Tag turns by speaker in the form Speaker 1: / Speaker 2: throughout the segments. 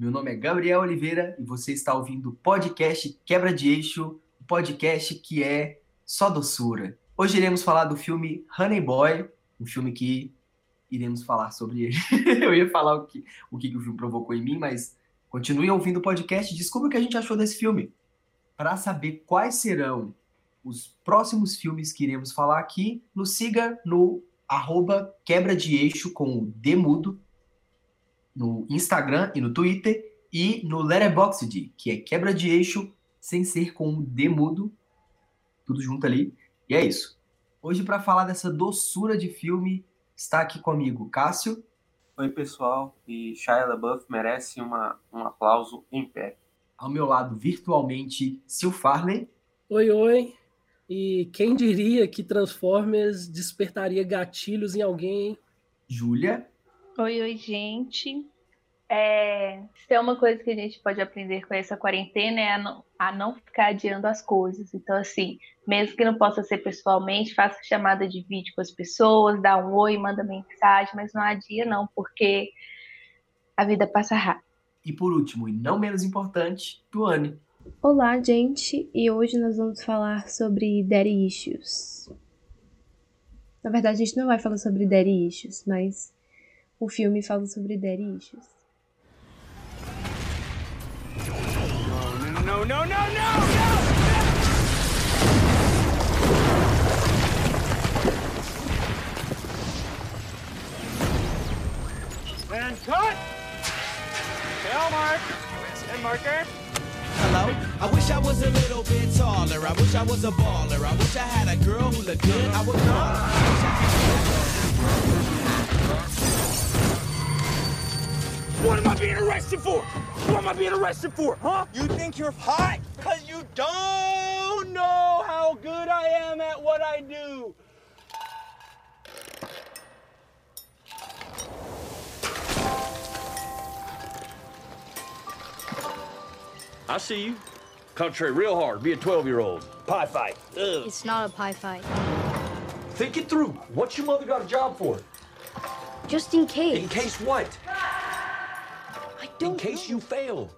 Speaker 1: Meu nome é Gabriel Oliveira e você está ouvindo o podcast Quebra de Eixo, o podcast que é só doçura. Hoje iremos falar do filme Honey Boy, um filme que iremos falar sobre ele. Eu ia falar o que, o que o filme provocou em mim, mas continue ouvindo o podcast e descubra o que a gente achou desse filme. Para saber quais serão os próximos filmes que iremos falar aqui, nos siga no arroba quebra de eixo com o Demudo no Instagram e no Twitter e no Letterboxd, que é quebra de eixo sem ser com o Demudo, tudo junto ali. E é isso. Hoje para falar dessa doçura de filme está aqui comigo Cássio.
Speaker 2: Oi pessoal, e Shia LaBeouf merece uma, um aplauso em pé.
Speaker 1: Ao meu lado virtualmente Sil Farley.
Speaker 3: Oi, oi. E quem diria que Transformers despertaria gatilhos em alguém?
Speaker 1: Júlia.
Speaker 4: Oi, oi, gente. É, se tem uma coisa que a gente pode aprender com essa quarentena é a não, a não ficar adiando as coisas. Então, assim, mesmo que não possa ser pessoalmente, faça chamada de vídeo com as pessoas, dá um oi, manda mensagem, mas não adia não, porque a vida passa rápido.
Speaker 1: E por último, e não menos importante, Tuane.
Speaker 5: Olá, gente, e hoje nós vamos falar sobre Daddy Issues. Na verdade, a gente não vai falar sobre Daddy Issues, mas o filme fala sobre Daddy Issues.
Speaker 6: No, no, no, no, no! And cut! Tail mark! And marker.
Speaker 7: Hello? I wish I was a little bit taller. I wish I was a baller. I wish I had a girl who looked good. I would call her.
Speaker 6: What am I being arrested for? What am I being arrested for, huh?
Speaker 7: You think you're hot because you don't know how good I am at what I do.
Speaker 8: I see you. Concentrate real hard. Be a 12 year old. Pie fight. Ugh.
Speaker 9: It's not a pie fight.
Speaker 8: Think it through. What's your mother got a job for?
Speaker 9: Just in case.
Speaker 8: In case what?
Speaker 9: I don't
Speaker 8: In case
Speaker 9: know.
Speaker 8: you fail.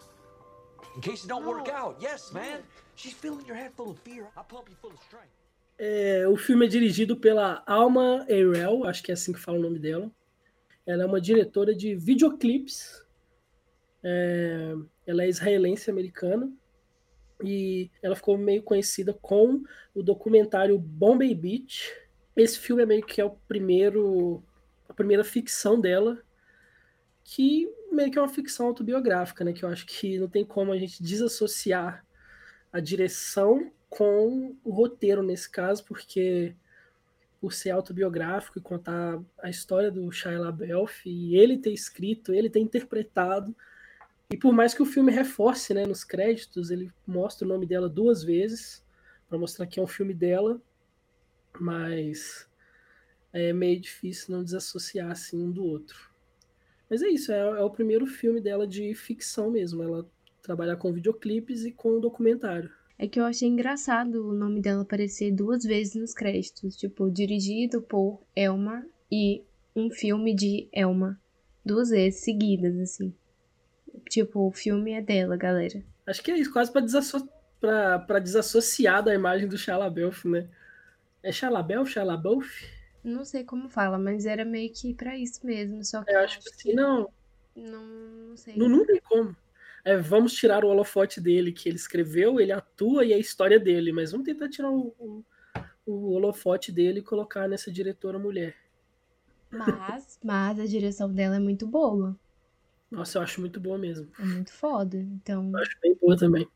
Speaker 8: In case it don't work out. Yes, man. She's filling your head full of fear. I pump you full of strength.
Speaker 3: É, o filme é dirigido pela Alma Eirel, acho que é assim que fala o nome dela. Ela é uma diretora de videoclipes. É, ela é israelense americana e ela ficou meio conhecida com o documentário Bombay Beach. Esse filme é meio que é o primeiro a primeira ficção dela, que meio que é uma ficção autobiográfica, né, que eu acho que não tem como a gente desassociar a direção com o roteiro nesse caso, porque por ser autobiográfico e contar a história do Shia LaBeouf e ele ter escrito, ele ter interpretado e por mais que o filme reforce, né, nos créditos, ele mostra o nome dela duas vezes para mostrar que é um filme dela, mas é meio difícil não desassociar assim um do outro. Mas é isso, é, é o primeiro filme dela de ficção mesmo. Ela trabalha com videoclipes e com documentário.
Speaker 5: É que eu achei engraçado o nome dela aparecer duas vezes nos créditos, tipo, dirigido por Elmar e um filme de Elma, duas vezes seguidas, assim. Tipo, o filme é dela, galera.
Speaker 3: Acho que é isso, quase pra, desasso pra, pra desassociar da imagem do Shia LaBeouf, né? É Shia LaBeouf, Shia LaBeouf?
Speaker 5: Não sei como fala, mas era meio que pra isso mesmo, só que
Speaker 3: Eu acho que assim, não,
Speaker 5: não, não sei.
Speaker 3: não, não tem como. É, vamos tirar o holofote dele que ele escreveu, ele atua e é a história dele, mas vamos tentar tirar o, o, o holofote dele e colocar nessa diretora mulher.
Speaker 5: Mas, mas a direção dela é muito boa.
Speaker 3: Nossa, eu acho muito boa mesmo.
Speaker 5: É muito foda. Então,
Speaker 3: Eu acho bem boa também.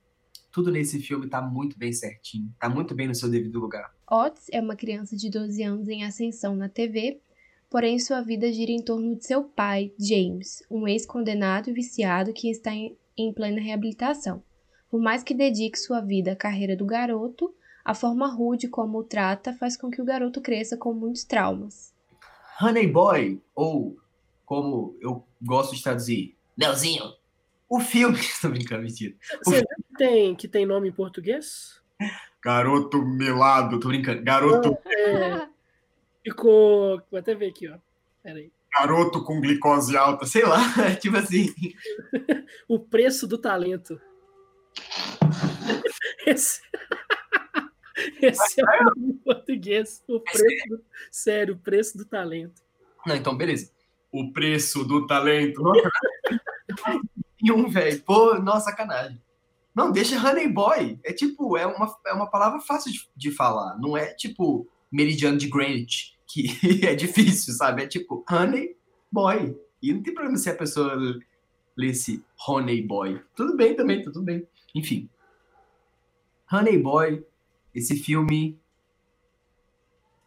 Speaker 1: Tudo nesse filme tá muito bem certinho, tá muito bem no seu devido lugar.
Speaker 5: Otis é uma criança de 12 anos em ascensão na TV, porém sua vida gira em torno de seu pai, James, um ex-condenado e viciado que está em, em plena reabilitação. Por mais que dedique sua vida à carreira do garoto, a forma rude como o trata faz com que o garoto cresça com muitos traumas.
Speaker 1: Honey Boy, ou como eu gosto de traduzir, Leozinho. O filme. Tô brincando, mentira.
Speaker 3: Você viu que tem, que tem nome em português?
Speaker 1: Garoto melado, tô brincando. Garoto,
Speaker 3: É, ficou. Vou até ver aqui, ó. Pera aí.
Speaker 1: garoto com glicose alta, sei lá, tipo assim.
Speaker 3: o preço do talento. Esse, Esse é o nome em português. O preço do... Sério, o preço do talento.
Speaker 1: Não, então, beleza. O preço do talento. E um, velho. Pô, nossa, sacanagem. Não, deixa Honey Boy. É tipo, é uma, é uma palavra fácil de, de falar. Não é tipo meridiano de Greenwich, que é difícil, sabe? É tipo Honey Boy. E não tem problema se a pessoa lesse Honey Boy. Tudo bem também, tá tudo bem. Enfim. Honey Boy, esse filme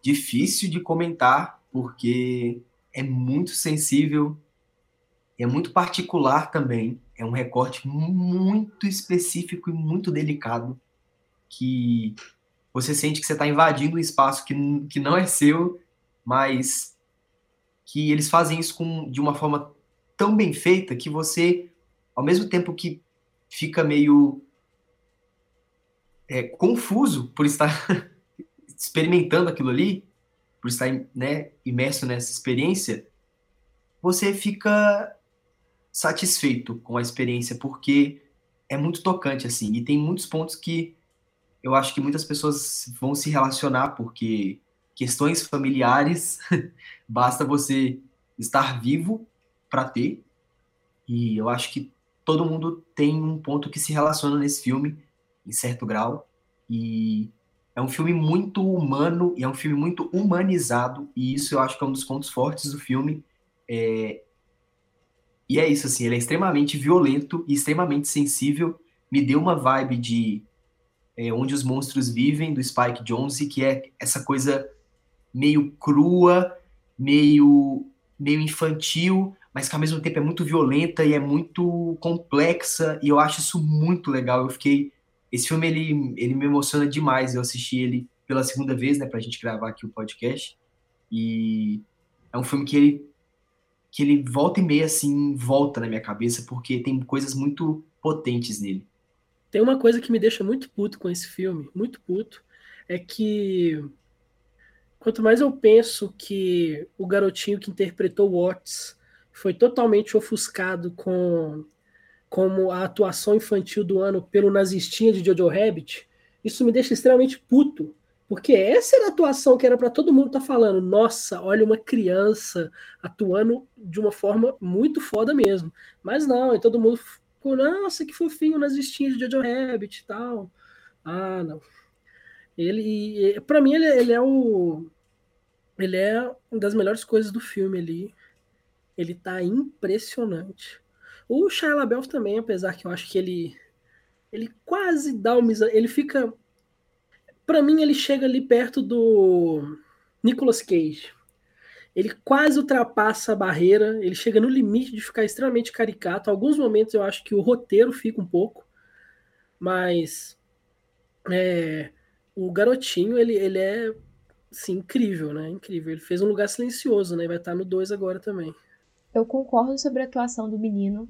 Speaker 1: difícil de comentar, porque é muito sensível, é muito particular também. É um recorte muito específico e muito delicado que você sente que você está invadindo um espaço que, que não é seu, mas que eles fazem isso com, de uma forma tão bem feita que você, ao mesmo tempo que fica meio é, confuso por estar experimentando aquilo ali, por estar né, imerso nessa experiência, você fica satisfeito com a experiência, porque é muito tocante, assim, e tem muitos pontos que eu acho que muitas pessoas vão se relacionar, porque questões familiares, basta você estar vivo para ter, e eu acho que todo mundo tem um ponto que se relaciona nesse filme, em certo grau, e é um filme muito humano e é um filme muito humanizado, e isso eu acho que é um dos pontos fortes do filme. É... E é isso, assim, ele é extremamente violento e extremamente sensível. Me deu uma vibe de é, Onde os Monstros Vivem, do Spike Jonze, que é essa coisa meio crua, meio, meio infantil, mas que ao mesmo tempo é muito violenta e é muito complexa, e eu acho isso muito legal. Eu fiquei esse filme, ele, ele me emociona demais. Eu assisti ele pela segunda vez, né, pra gente gravar aqui o podcast. E é um filme que ele, que ele volta e meia, assim, volta na minha cabeça, porque tem coisas muito potentes nele.
Speaker 3: Tem uma coisa que me deixa muito puto com esse filme, muito puto, é que quanto mais eu penso que o garotinho que interpretou Watts foi totalmente ofuscado com como a atuação infantil do ano pelo nazistinha de Jojo Rabbit, isso me deixa extremamente puto. Porque essa era a atuação que era para todo mundo estar tá falando. Nossa, olha uma criança atuando de uma forma muito foda mesmo. Mas não, e todo mundo ficou, nossa, que fofinho o nazistinha de Jojo Rabbit e tal. Ah, não. Ele, para mim, ele, ele é o. Ele é uma das melhores coisas do filme ali. Ele tá impressionante. O Shia LaBeouf também, apesar que eu acho que ele ele quase dá uma ele fica para mim ele chega ali perto do Nicolas Cage. Ele quase ultrapassa a barreira, ele chega no limite de ficar extremamente caricato. Alguns momentos eu acho que o roteiro fica um pouco, mas é, o garotinho ele, ele é assim, incrível, né? Incrível. Ele fez um lugar silencioso, né? Vai estar no 2 agora também.
Speaker 5: Eu concordo sobre a atuação do menino.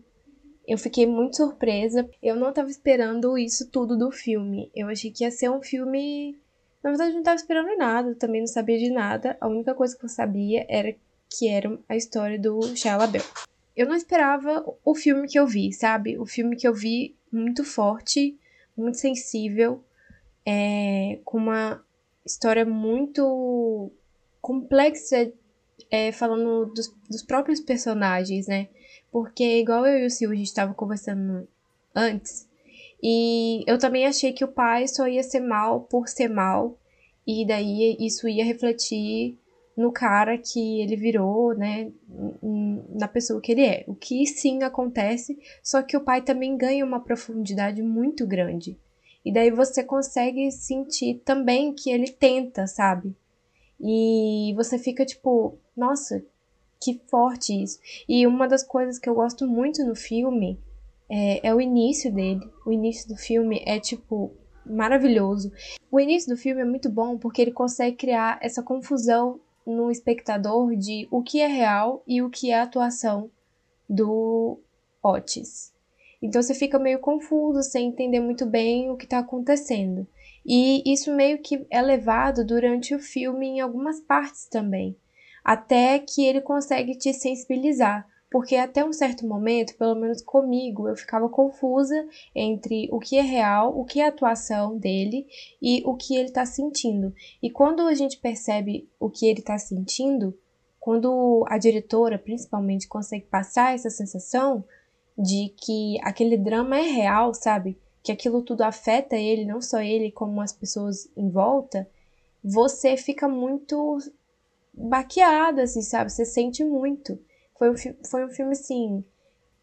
Speaker 5: Eu fiquei muito surpresa. Eu não estava esperando isso tudo do filme. Eu achei que ia ser um filme. Na verdade, não estava esperando nada, também não sabia de nada. A única coisa que eu sabia era que era a história do Shia LaBeouf. Eu não esperava o filme que eu vi, sabe? O filme que eu vi muito forte, muito sensível, é, com uma história muito complexa, é, falando dos, dos próprios personagens, né? Porque, igual eu e o Silvio, a gente estava conversando antes, e eu também achei que o pai só ia ser mal por ser mal, e daí isso ia refletir no cara que ele virou, né, na pessoa que ele é. O que sim acontece, só que o pai também ganha uma profundidade muito grande. E daí você consegue sentir também que ele tenta, sabe? E você fica tipo, nossa, que forte isso. E uma das coisas que eu gosto muito no filme é, é o início dele. O início do filme é tipo maravilhoso. O início do filme é muito bom porque ele consegue criar essa confusão no espectador de o que é real e o que é atuação do Otis. Então você fica meio confuso, sem entender muito bem o que está acontecendo. E isso meio que é levado durante o filme em algumas partes também. Até que ele consegue te sensibilizar. Porque até um certo momento, pelo menos comigo, eu ficava confusa entre o que é real, o que é atuação dele e o que ele está sentindo. E quando a gente percebe o que ele está sentindo, quando a diretora, principalmente, consegue passar essa sensação de que aquele drama é real, sabe? Que aquilo tudo afeta ele, não só ele, como as pessoas em volta, você fica muito baqueada, assim, sabe? Você sente muito. Foi um, foi um filme, assim,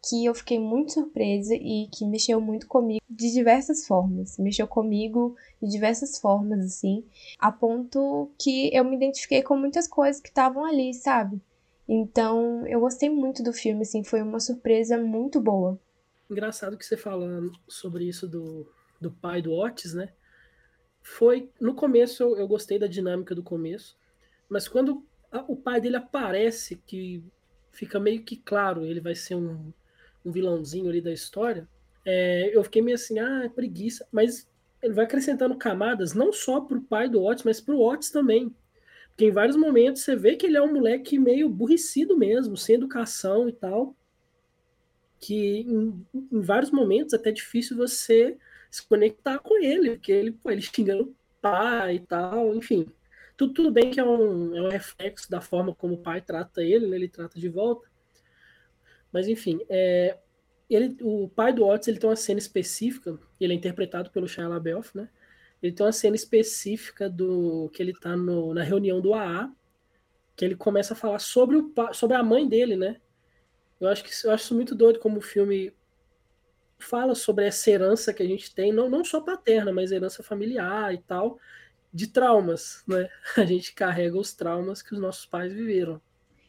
Speaker 5: que eu fiquei muito surpresa e que mexeu muito comigo de diversas formas. Mexeu comigo de diversas formas, assim, a ponto que eu me identifiquei com muitas coisas que estavam ali, sabe? Então, eu gostei muito do filme, assim, foi uma surpresa muito boa.
Speaker 3: Engraçado que você fala sobre isso do, do pai do Otis, né? Foi, no começo eu, eu gostei da dinâmica do começo, mas quando a, o pai dele aparece, que fica meio que claro, ele vai ser um, um vilãozinho ali da história, é, eu fiquei meio assim, ah, é preguiça, mas ele vai acrescentando camadas, não só pro pai do Otis, mas pro Otis também. Porque em vários momentos você vê que ele é um moleque meio burricido mesmo, sem educação e tal. Que em, em vários momentos é até difícil você se conectar com ele, porque ele, pô, ele xingando o pai e tal, enfim. Tudo, tudo bem que é um, é um reflexo da forma como o pai trata ele, né? ele trata de volta. Mas enfim, é, ele, o pai do Otis ele tem uma cena específica, ele é interpretado pelo Shia LaBeouf, né? Ele tem uma cena específica do que ele tá no, na reunião do AA, que ele começa a falar sobre, o, sobre a mãe dele, né? Eu acho que eu acho muito doido como o filme fala sobre essa herança que a gente tem, não, não só paterna, mas herança familiar e tal, de traumas, né? A gente carrega os traumas que os nossos pais viveram.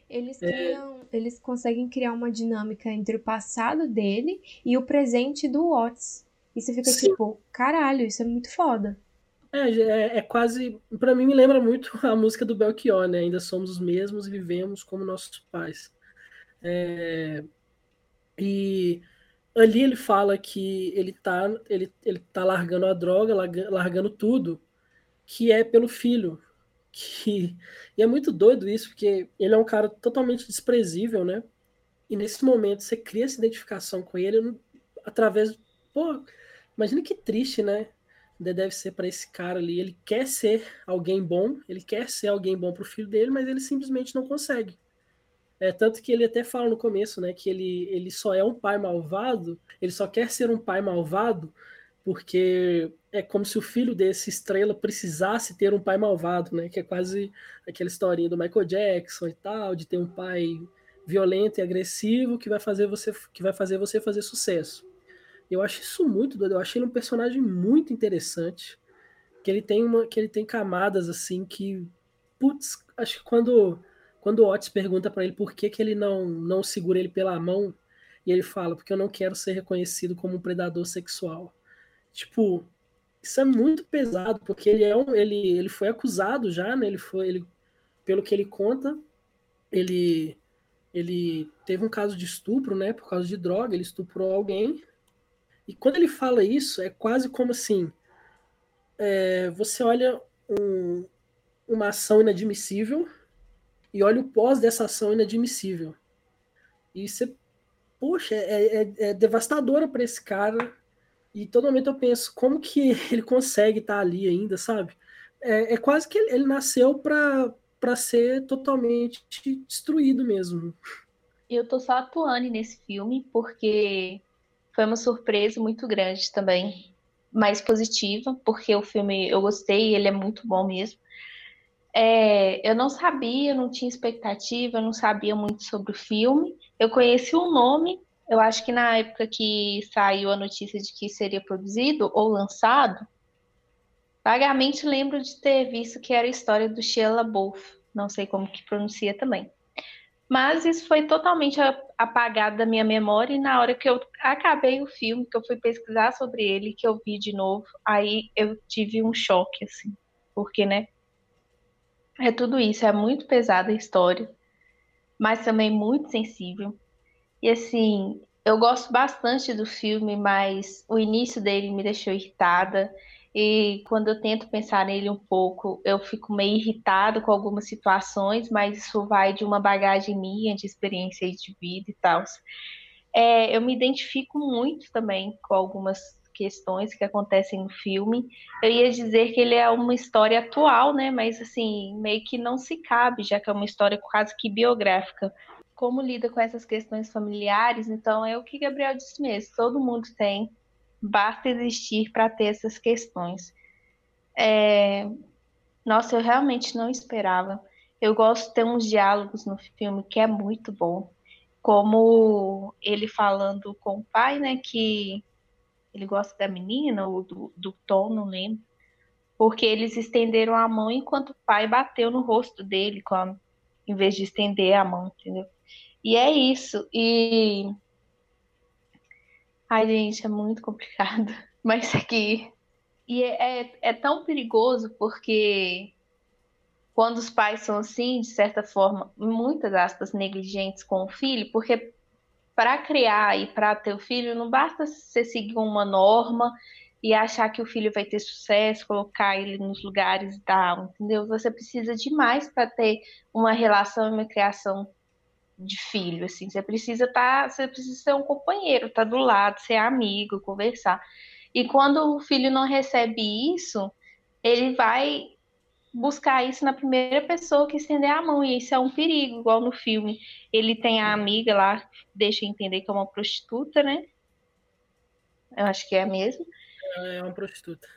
Speaker 5: Eles, é. criam, é... eles conseguem criar uma dinâmica entre o passado dele e o presente do Watts. E você fica Sim. tipo, caralho, isso é muito foda.
Speaker 3: É, é, é, quase. para mim, me lembra muito a música do Belchior, né? Ainda somos os mesmos e vivemos como nossos pais. É, e ali ele fala que ele tá, ele, ele tá largando a droga, largando tudo, que é pelo filho. Que, e é muito doido isso, porque ele é um cara totalmente desprezível, né? E nesse momento você cria essa identificação com ele através. Pô, Imagina que triste, né? Deve ser para esse cara ali. Ele quer ser alguém bom, ele quer ser alguém bom para o filho dele, mas ele simplesmente não consegue. É, tanto que ele até fala no começo, né, que ele, ele só é um pai malvado, ele só quer ser um pai malvado porque é como se o filho desse estrela precisasse ter um pai malvado, né, que é quase aquela historinha do Michael Jackson e tal, de ter um pai violento e agressivo que vai fazer você que vai fazer você fazer sucesso. Eu acho isso muito doido. Eu achei ele um personagem muito interessante. Que ele tem uma, que ele tem camadas assim que putz, acho que quando quando o Otis pergunta para ele por que, que ele não não segura ele pela mão e ele fala porque eu não quero ser reconhecido como um predador sexual. Tipo, isso é muito pesado porque ele é um, ele ele foi acusado já, né? Ele foi ele pelo que ele conta, ele ele teve um caso de estupro, né, por causa de droga, ele estuprou alguém e quando ele fala isso, é quase como assim: é, você olha um, uma ação inadmissível e olha o pós dessa ação inadmissível. E você, poxa, é, é, é devastadora para esse cara. E todo momento eu penso, como que ele consegue estar tá ali ainda, sabe? É, é quase que ele, ele nasceu para ser totalmente destruído mesmo.
Speaker 4: Eu tô só atuando nesse filme porque foi uma surpresa muito grande também, mais positiva, porque o filme eu gostei, ele é muito bom mesmo. É, eu não sabia, não tinha expectativa, não sabia muito sobre o filme. Eu conheci o nome, eu acho que na época que saiu a notícia de que seria produzido ou lançado, vagamente lembro de ter visto que era a história do Shia LaBeouf, não sei como que pronuncia também. Mas isso foi totalmente apagado da minha memória e na hora que eu acabei o filme, que eu fui pesquisar sobre ele, que eu vi de novo, aí eu tive um choque, assim. Porque, né? É tudo isso, é muito pesada a história, mas também muito sensível. E assim, eu gosto bastante do filme, mas o início dele me deixou irritada. E quando eu tento pensar nele um pouco, eu fico meio irritado com algumas situações, mas isso vai de uma bagagem minha, de experiência de vida e tal. É, eu me identifico muito também com algumas questões que acontecem no filme. Eu ia dizer que ele é uma história atual, né? Mas assim, meio que não se cabe, já que é uma história quase que biográfica. Como lida com essas questões familiares? Então é o que Gabriel disse mesmo. Todo mundo tem, basta existir para ter essas questões. É... Nossa, eu realmente não esperava. Eu gosto de ter uns diálogos no filme que é muito bom como ele falando com o pai, né, que ele gosta da menina ou do, do Tom, não lembro, porque eles estenderam a mão enquanto o pai bateu no rosto dele, a, em vez de estender a mão, entendeu? E é isso. E. Ai, gente, é muito complicado. Mas aqui. E é, é, é tão perigoso porque quando os pais são assim, de certa forma, muitas aspas, negligentes com o filho, porque para criar e para ter o filho, não basta você seguir uma norma e achar que o filho vai ter sucesso, colocar ele nos lugares e tal, entendeu? Você precisa de mais para ter uma relação e uma criação de filho, assim. Você precisa estar, tá, você precisa ser um companheiro, estar tá do lado, ser amigo, conversar. E quando o filho não recebe isso, ele vai buscar isso na primeira pessoa que estender a mão, e isso é um perigo, igual no filme. Ele tem a amiga lá, deixa entender que é uma prostituta, né? Eu acho que é mesmo.
Speaker 3: É uma prostituta.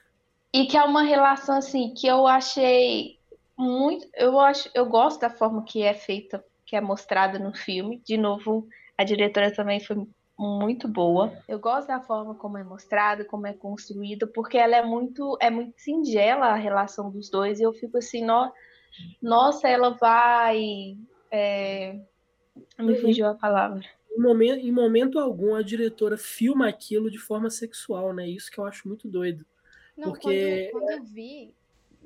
Speaker 4: E que é uma relação assim que eu achei muito, eu acho, eu gosto da forma que é feita, que é mostrada no filme. De novo, a diretora também foi muito boa. Eu gosto da forma como é mostrada, como é construída, porque ela é muito, é muito singela a relação dos dois. E eu fico assim, no, nossa, ela vai. É... Me fugiu a palavra.
Speaker 3: Em momento, em momento algum, a diretora filma aquilo de forma sexual, né? Isso que eu acho muito doido.
Speaker 5: Não,
Speaker 3: porque...
Speaker 5: quando, quando eu vi,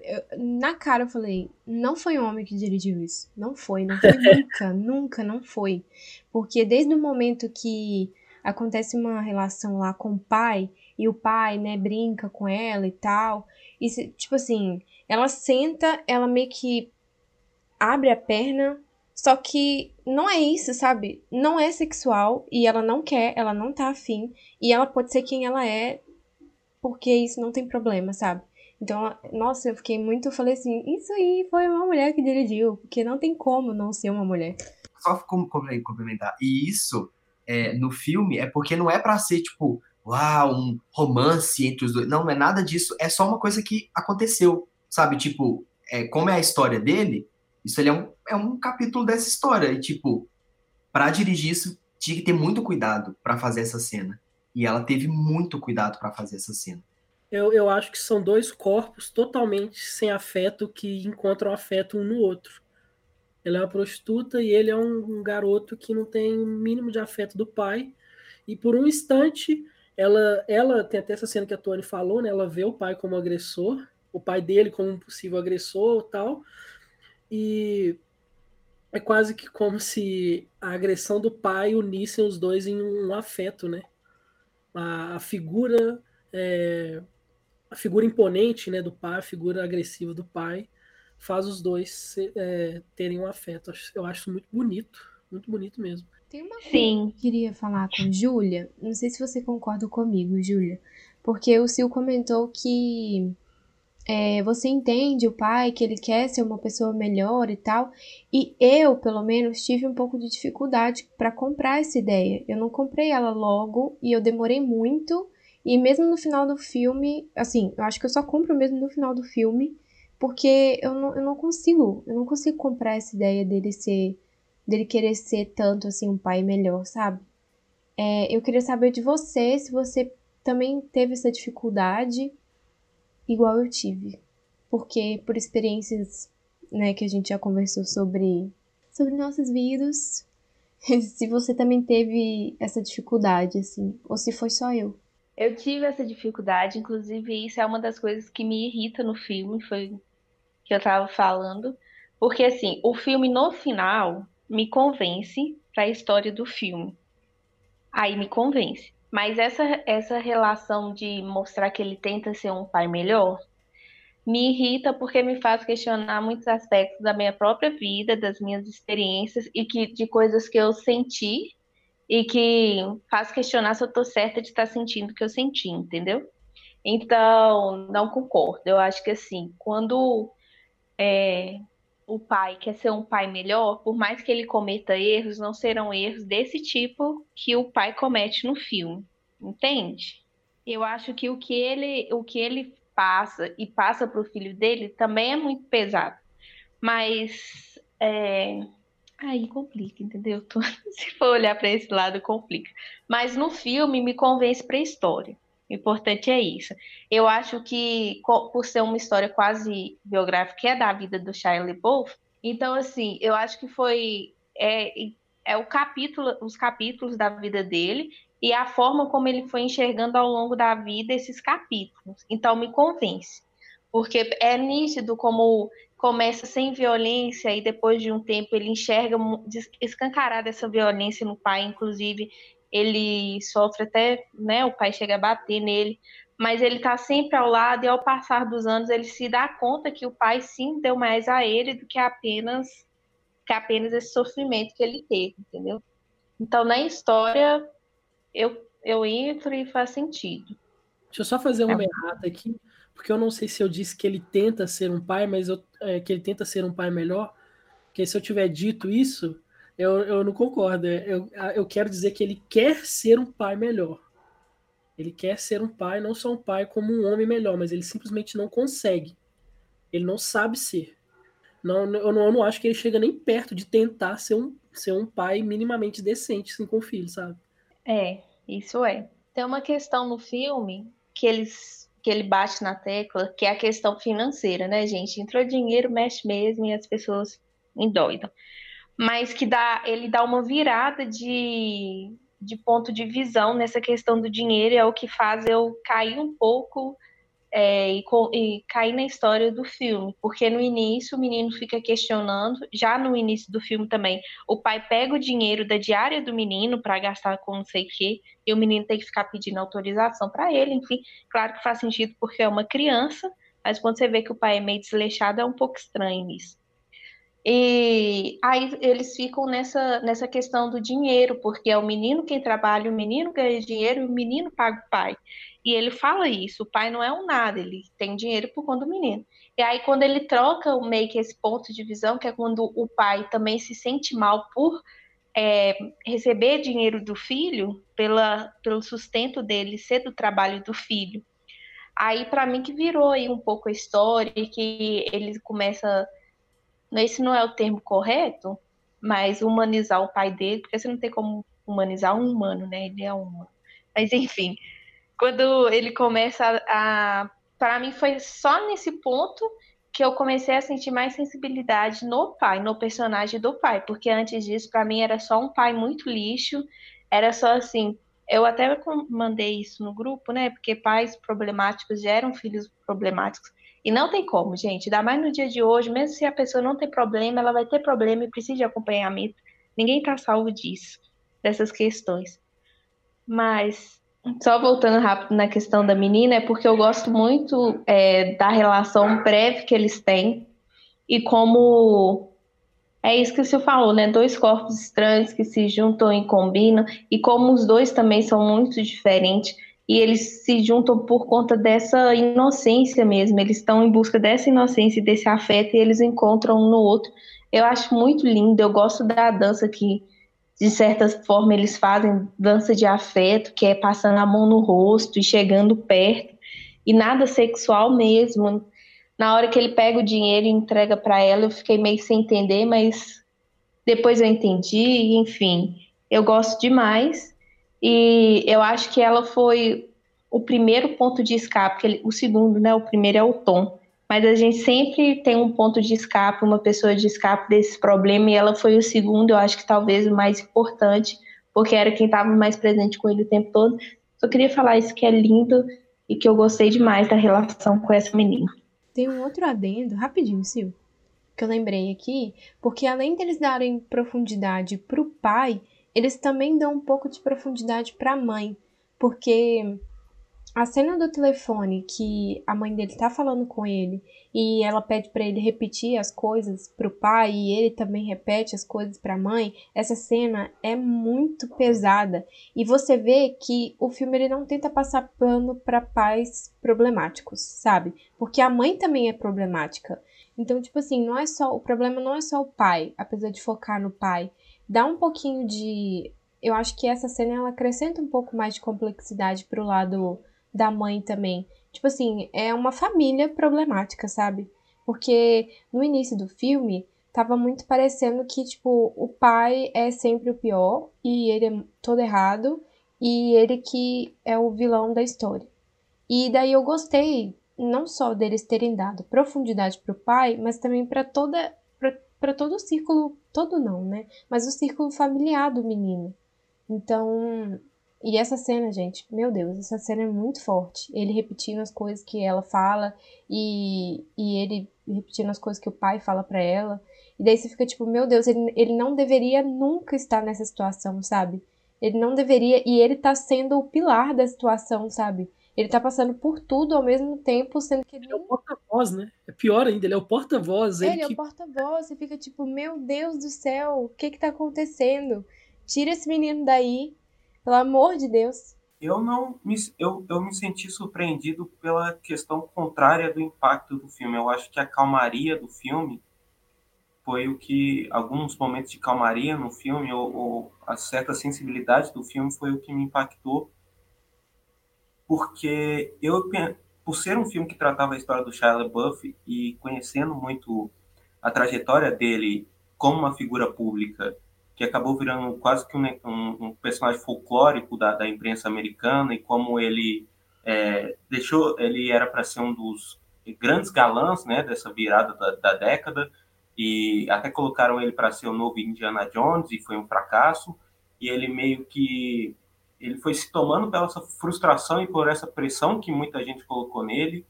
Speaker 5: eu, na cara eu falei, não foi um homem que dirigiu isso. Não foi, não foi nunca, nunca, não foi. Porque desde o momento que acontece uma relação lá com o pai, e o pai, né, brinca com ela e tal. E, tipo assim, ela senta, ela meio que abre a perna, só que não é isso, sabe? Não é sexual e ela não quer, ela não tá afim, e ela pode ser quem ela é, porque isso não tem problema, sabe? Então, nossa, eu fiquei muito, falei assim, isso aí foi uma mulher que dirigiu, porque não tem como não ser uma mulher.
Speaker 1: Só como complementar, e isso é, no filme é porque não é para ser, tipo, uau, um romance entre os dois. Não, não é nada disso. É só uma coisa que aconteceu, sabe? Tipo, é, como é a história dele, isso é um, é um capítulo dessa história. E, tipo, para dirigir isso, tinha que ter muito cuidado para fazer essa cena. E ela teve muito cuidado para fazer essa cena.
Speaker 3: Eu, eu acho que são dois corpos totalmente sem afeto que encontram afeto um no outro. Ela é uma prostituta e ele é um, um garoto que não tem o mínimo de afeto do pai. E por um instante, ela, ela tem até essa cena que a Tony falou, né? Ela vê o pai como agressor, o pai dele como um possível agressor tal. E é quase que como se a agressão do pai unissem os dois em um afeto, né? A, a figura é, a figura imponente, né, do pai, a figura agressiva do pai, faz os dois é, terem um afeto. Eu acho muito bonito, muito bonito mesmo.
Speaker 5: Tem uma coisa Sim. que eu queria falar com Júlia, não sei se você concorda comigo, Júlia, porque o Sil comentou que é, você entende o pai, que ele quer ser uma pessoa melhor e tal, e eu, pelo menos, tive um pouco de dificuldade para comprar essa ideia. Eu não comprei ela logo e eu demorei muito. E mesmo no final do filme, assim, eu acho que eu só compro mesmo no final do filme, porque eu não, eu não consigo, eu não consigo comprar essa ideia dele ser, dele querer ser tanto assim um pai melhor, sabe? É, eu queria saber de você se você também teve essa dificuldade igual eu tive. Porque por experiências, né, que a gente já conversou sobre sobre nossos vídeos, se você também teve essa dificuldade assim, ou se foi só eu.
Speaker 4: Eu tive essa dificuldade, inclusive isso é uma das coisas que me irrita no filme, foi que eu tava falando, porque assim, o filme no final me convence para a história do filme. Aí me convence. Mas essa, essa relação de mostrar que ele tenta ser um pai melhor me irrita porque me faz questionar muitos aspectos da minha própria vida, das minhas experiências e que de coisas que eu senti e que faz questionar se eu tô certa de estar sentindo o que eu senti, entendeu? Então, não concordo. Eu acho que assim, quando é, o pai quer ser um pai melhor, por mais que ele cometa erros, não serão erros desse tipo que o pai comete no filme. Entende? Eu acho que o que ele, o que ele passa e passa para o filho dele também é muito pesado. Mas é... aí complica, entendeu? Se for olhar para esse lado, complica. Mas no filme me convence para a história. O importante é isso. Eu acho que, por ser uma história quase biográfica, é da vida do Shia LaBeouf, então, assim, eu acho que foi... É, é o capítulo, os capítulos da vida dele e a forma como ele foi enxergando ao longo da vida esses capítulos. Então, me convence. Porque é nítido como começa sem violência e depois de um tempo ele enxerga escancarada essa violência no pai, inclusive ele sofre até, né, o pai chega a bater nele, mas ele está sempre ao lado e ao passar dos anos ele se dá conta que o pai sim deu mais a ele do que apenas que apenas esse sofrimento que ele teve, entendeu? Então na história eu eu entro e faz sentido.
Speaker 3: Deixa eu só fazer uma é. errata aqui, porque eu não sei se eu disse que ele tenta ser um pai, mas eu, é, que ele tenta ser um pai melhor, porque se eu tiver dito isso, eu, eu não concordo. Eu, eu quero dizer que ele quer ser um pai melhor. Ele quer ser um pai, não só um pai como um homem melhor, mas ele simplesmente não consegue. Ele não sabe ser. Não, eu, não, eu não acho que ele chega nem perto de tentar ser um, ser um pai minimamente decente assim, com o filho, sabe?
Speaker 4: É, isso é. Tem uma questão no filme que eles que ele bate na tecla, que é a questão financeira, né, gente? Entrou dinheiro, mexe mesmo e as pessoas endoidam mas que dá, ele dá uma virada de, de ponto de visão nessa questão do dinheiro, é o que faz eu cair um pouco é, e, e, cair na história do filme, porque no início o menino fica questionando, já no início do filme também, o pai pega o dinheiro da diária do menino para gastar com não sei o quê, e o menino tem que ficar pedindo autorização para ele, enfim, claro que faz sentido porque é uma criança, mas quando você vê que o pai é meio desleixado, é um pouco estranho isso. E aí eles ficam nessa, nessa questão do dinheiro, porque é o menino quem trabalha, o menino ganha dinheiro e o menino paga o pai. E ele fala isso, o pai não é um nada, ele tem dinheiro por conta do menino. E aí quando ele troca meio que esse ponto de visão, que é quando o pai também se sente mal por é, receber dinheiro do filho, pela, pelo sustento dele ser do trabalho do filho. Aí para mim que virou aí um pouco a história, que ele começa esse não é o termo correto, mas humanizar o pai dele, porque você não tem como humanizar um humano, né? Ele é humano. Mas enfim, quando ele começa a, a para mim foi só nesse ponto que eu comecei a sentir mais sensibilidade no pai, no personagem do pai, porque antes disso para mim era só um pai muito lixo, era só assim, eu até mandei isso no grupo, né? Porque pais problemáticos geram filhos problemáticos. E não tem como, gente. Ainda mais no dia de hoje, mesmo se a pessoa não tem problema, ela vai ter problema e precisa de acompanhamento. Ninguém está salvo disso, dessas questões. Mas, só voltando rápido na questão da menina, é porque eu gosto muito é, da relação breve que eles têm e como. É isso que o senhor falou, né? Dois corpos estranhos que se juntam e combinam, e como os dois também são muito diferentes e eles se juntam por conta dessa inocência mesmo, eles estão em busca dessa inocência e desse afeto e eles encontram um no outro. Eu acho muito lindo, eu gosto da dança que, de certa forma, eles fazem dança de afeto, que é passando a mão no rosto e chegando perto, e nada sexual mesmo. Na hora que ele pega o dinheiro e entrega para ela, eu fiquei meio sem entender, mas depois eu entendi, enfim, eu gosto demais. E eu acho que ela foi o primeiro ponto de escape, ele, o segundo, né? O primeiro é o Tom. Mas a gente sempre tem um ponto de escape, uma pessoa de escape desse problema, e ela foi o segundo, eu acho que talvez o mais importante, porque era quem estava mais presente com ele o tempo todo. Só queria falar isso que é lindo e que eu gostei demais da relação com essa menina.
Speaker 5: Tem um outro adendo, rapidinho, Sil, que eu lembrei aqui, porque além deles darem profundidade pro pai, eles também dão um pouco de profundidade para a mãe, porque a cena do telefone que a mãe dele tá falando com ele e ela pede para ele repetir as coisas pro pai e ele também repete as coisas para a mãe, essa cena é muito pesada e você vê que o filme ele não tenta passar pano para pais problemáticos, sabe? Porque a mãe também é problemática. Então, tipo assim, não é só o problema não é só o pai, apesar de focar no pai. Dá um pouquinho de eu acho que essa cena ela acrescenta um pouco mais de complexidade pro lado da mãe também. Tipo assim, é uma família problemática, sabe? Porque no início do filme tava muito parecendo que, tipo, o pai é sempre o pior e ele é todo errado e ele que é o vilão da história. E daí eu gostei não só deles terem dado profundidade pro pai, mas também para toda para todo o círculo, todo não, né? Mas o círculo familiar do menino. Então, e essa cena, gente, meu Deus, essa cena é muito forte. Ele repetindo as coisas que ela fala e, e ele repetindo as coisas que o pai fala para ela. E daí você fica tipo, meu Deus, ele, ele não deveria nunca estar nessa situação, sabe? Ele não deveria, e ele tá sendo o pilar da situação, sabe? Ele tá passando por tudo ao mesmo tempo, sendo que ele.
Speaker 3: Ele é o porta-voz, né? É pior ainda, ele é o porta-voz.
Speaker 5: Ele, ele
Speaker 3: é
Speaker 5: que... o porta-voz, você fica tipo, meu Deus do céu, o que que tá acontecendo? Tira esse menino daí, pelo amor de Deus.
Speaker 2: Eu não me, eu, eu me senti surpreendido pela questão contrária do impacto do filme. Eu acho que a calmaria do filme foi o que alguns momentos de calmaria no filme ou, ou a certa sensibilidade do filme foi o que me impactou porque eu por ser um filme que tratava a história do Shia LaBeouf e conhecendo muito a trajetória dele como uma figura pública que acabou virando quase que um, um, um personagem folclórico da, da, imprensa americana e como ele é, deixou, ele era para ser um dos grandes galãs, né, dessa virada da, da década e até colocaram ele para ser o novo Indiana Jones e foi um fracasso. E ele meio que ele foi se tomando pela essa frustração e por essa pressão que muita gente colocou nele,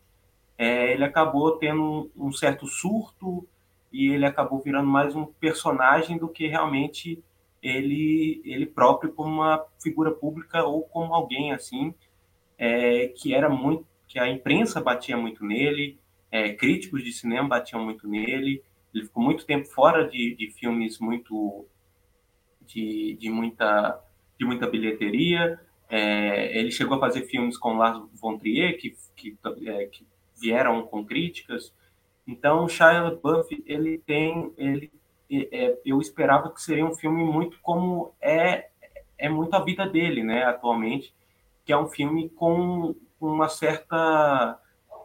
Speaker 2: é, ele acabou tendo um, certo surto e ele acabou virando mais um personagem do que realmente ele ele próprio como uma figura pública ou como alguém assim é, que era muito que a imprensa batia muito nele é, críticos de cinema batiam muito nele. Ele ficou muito tempo fora de, de filmes muito de, de muita de muita bilheteria é, ele chegou a fazer filmes com Lars von Trier que, que, é, que vieram com críticas então, Shia LaBeouf, ele tem, ele, é, eu esperava que seria um filme muito como é, é muito a vida dele, né, atualmente, que é um filme com uma certa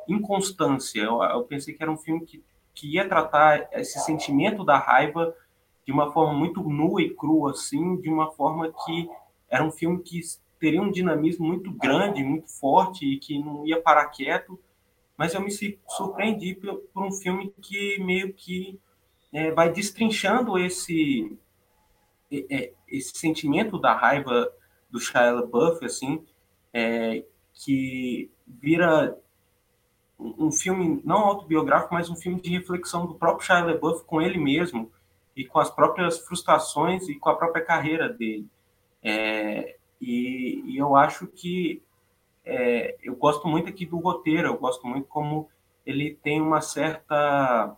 Speaker 2: inconstância. Eu, eu pensei que era um filme que, que ia tratar esse sentimento da raiva de uma forma muito nua e crua, assim, de uma forma que era um filme que teria um dinamismo muito grande, muito forte e que não ia parar quieto mas eu me surpreendi por, por um filme que meio que é, vai destrinchando esse é, esse sentimento da raiva do Shia LaBeouf, assim, é, que vira um filme não autobiográfico, mas um filme de reflexão do próprio Shia LaBeouf com ele mesmo e com as próprias frustrações e com a própria carreira dele. É, e, e, eu acho que é, eu gosto muito aqui do roteiro, eu gosto muito como ele tem uma certa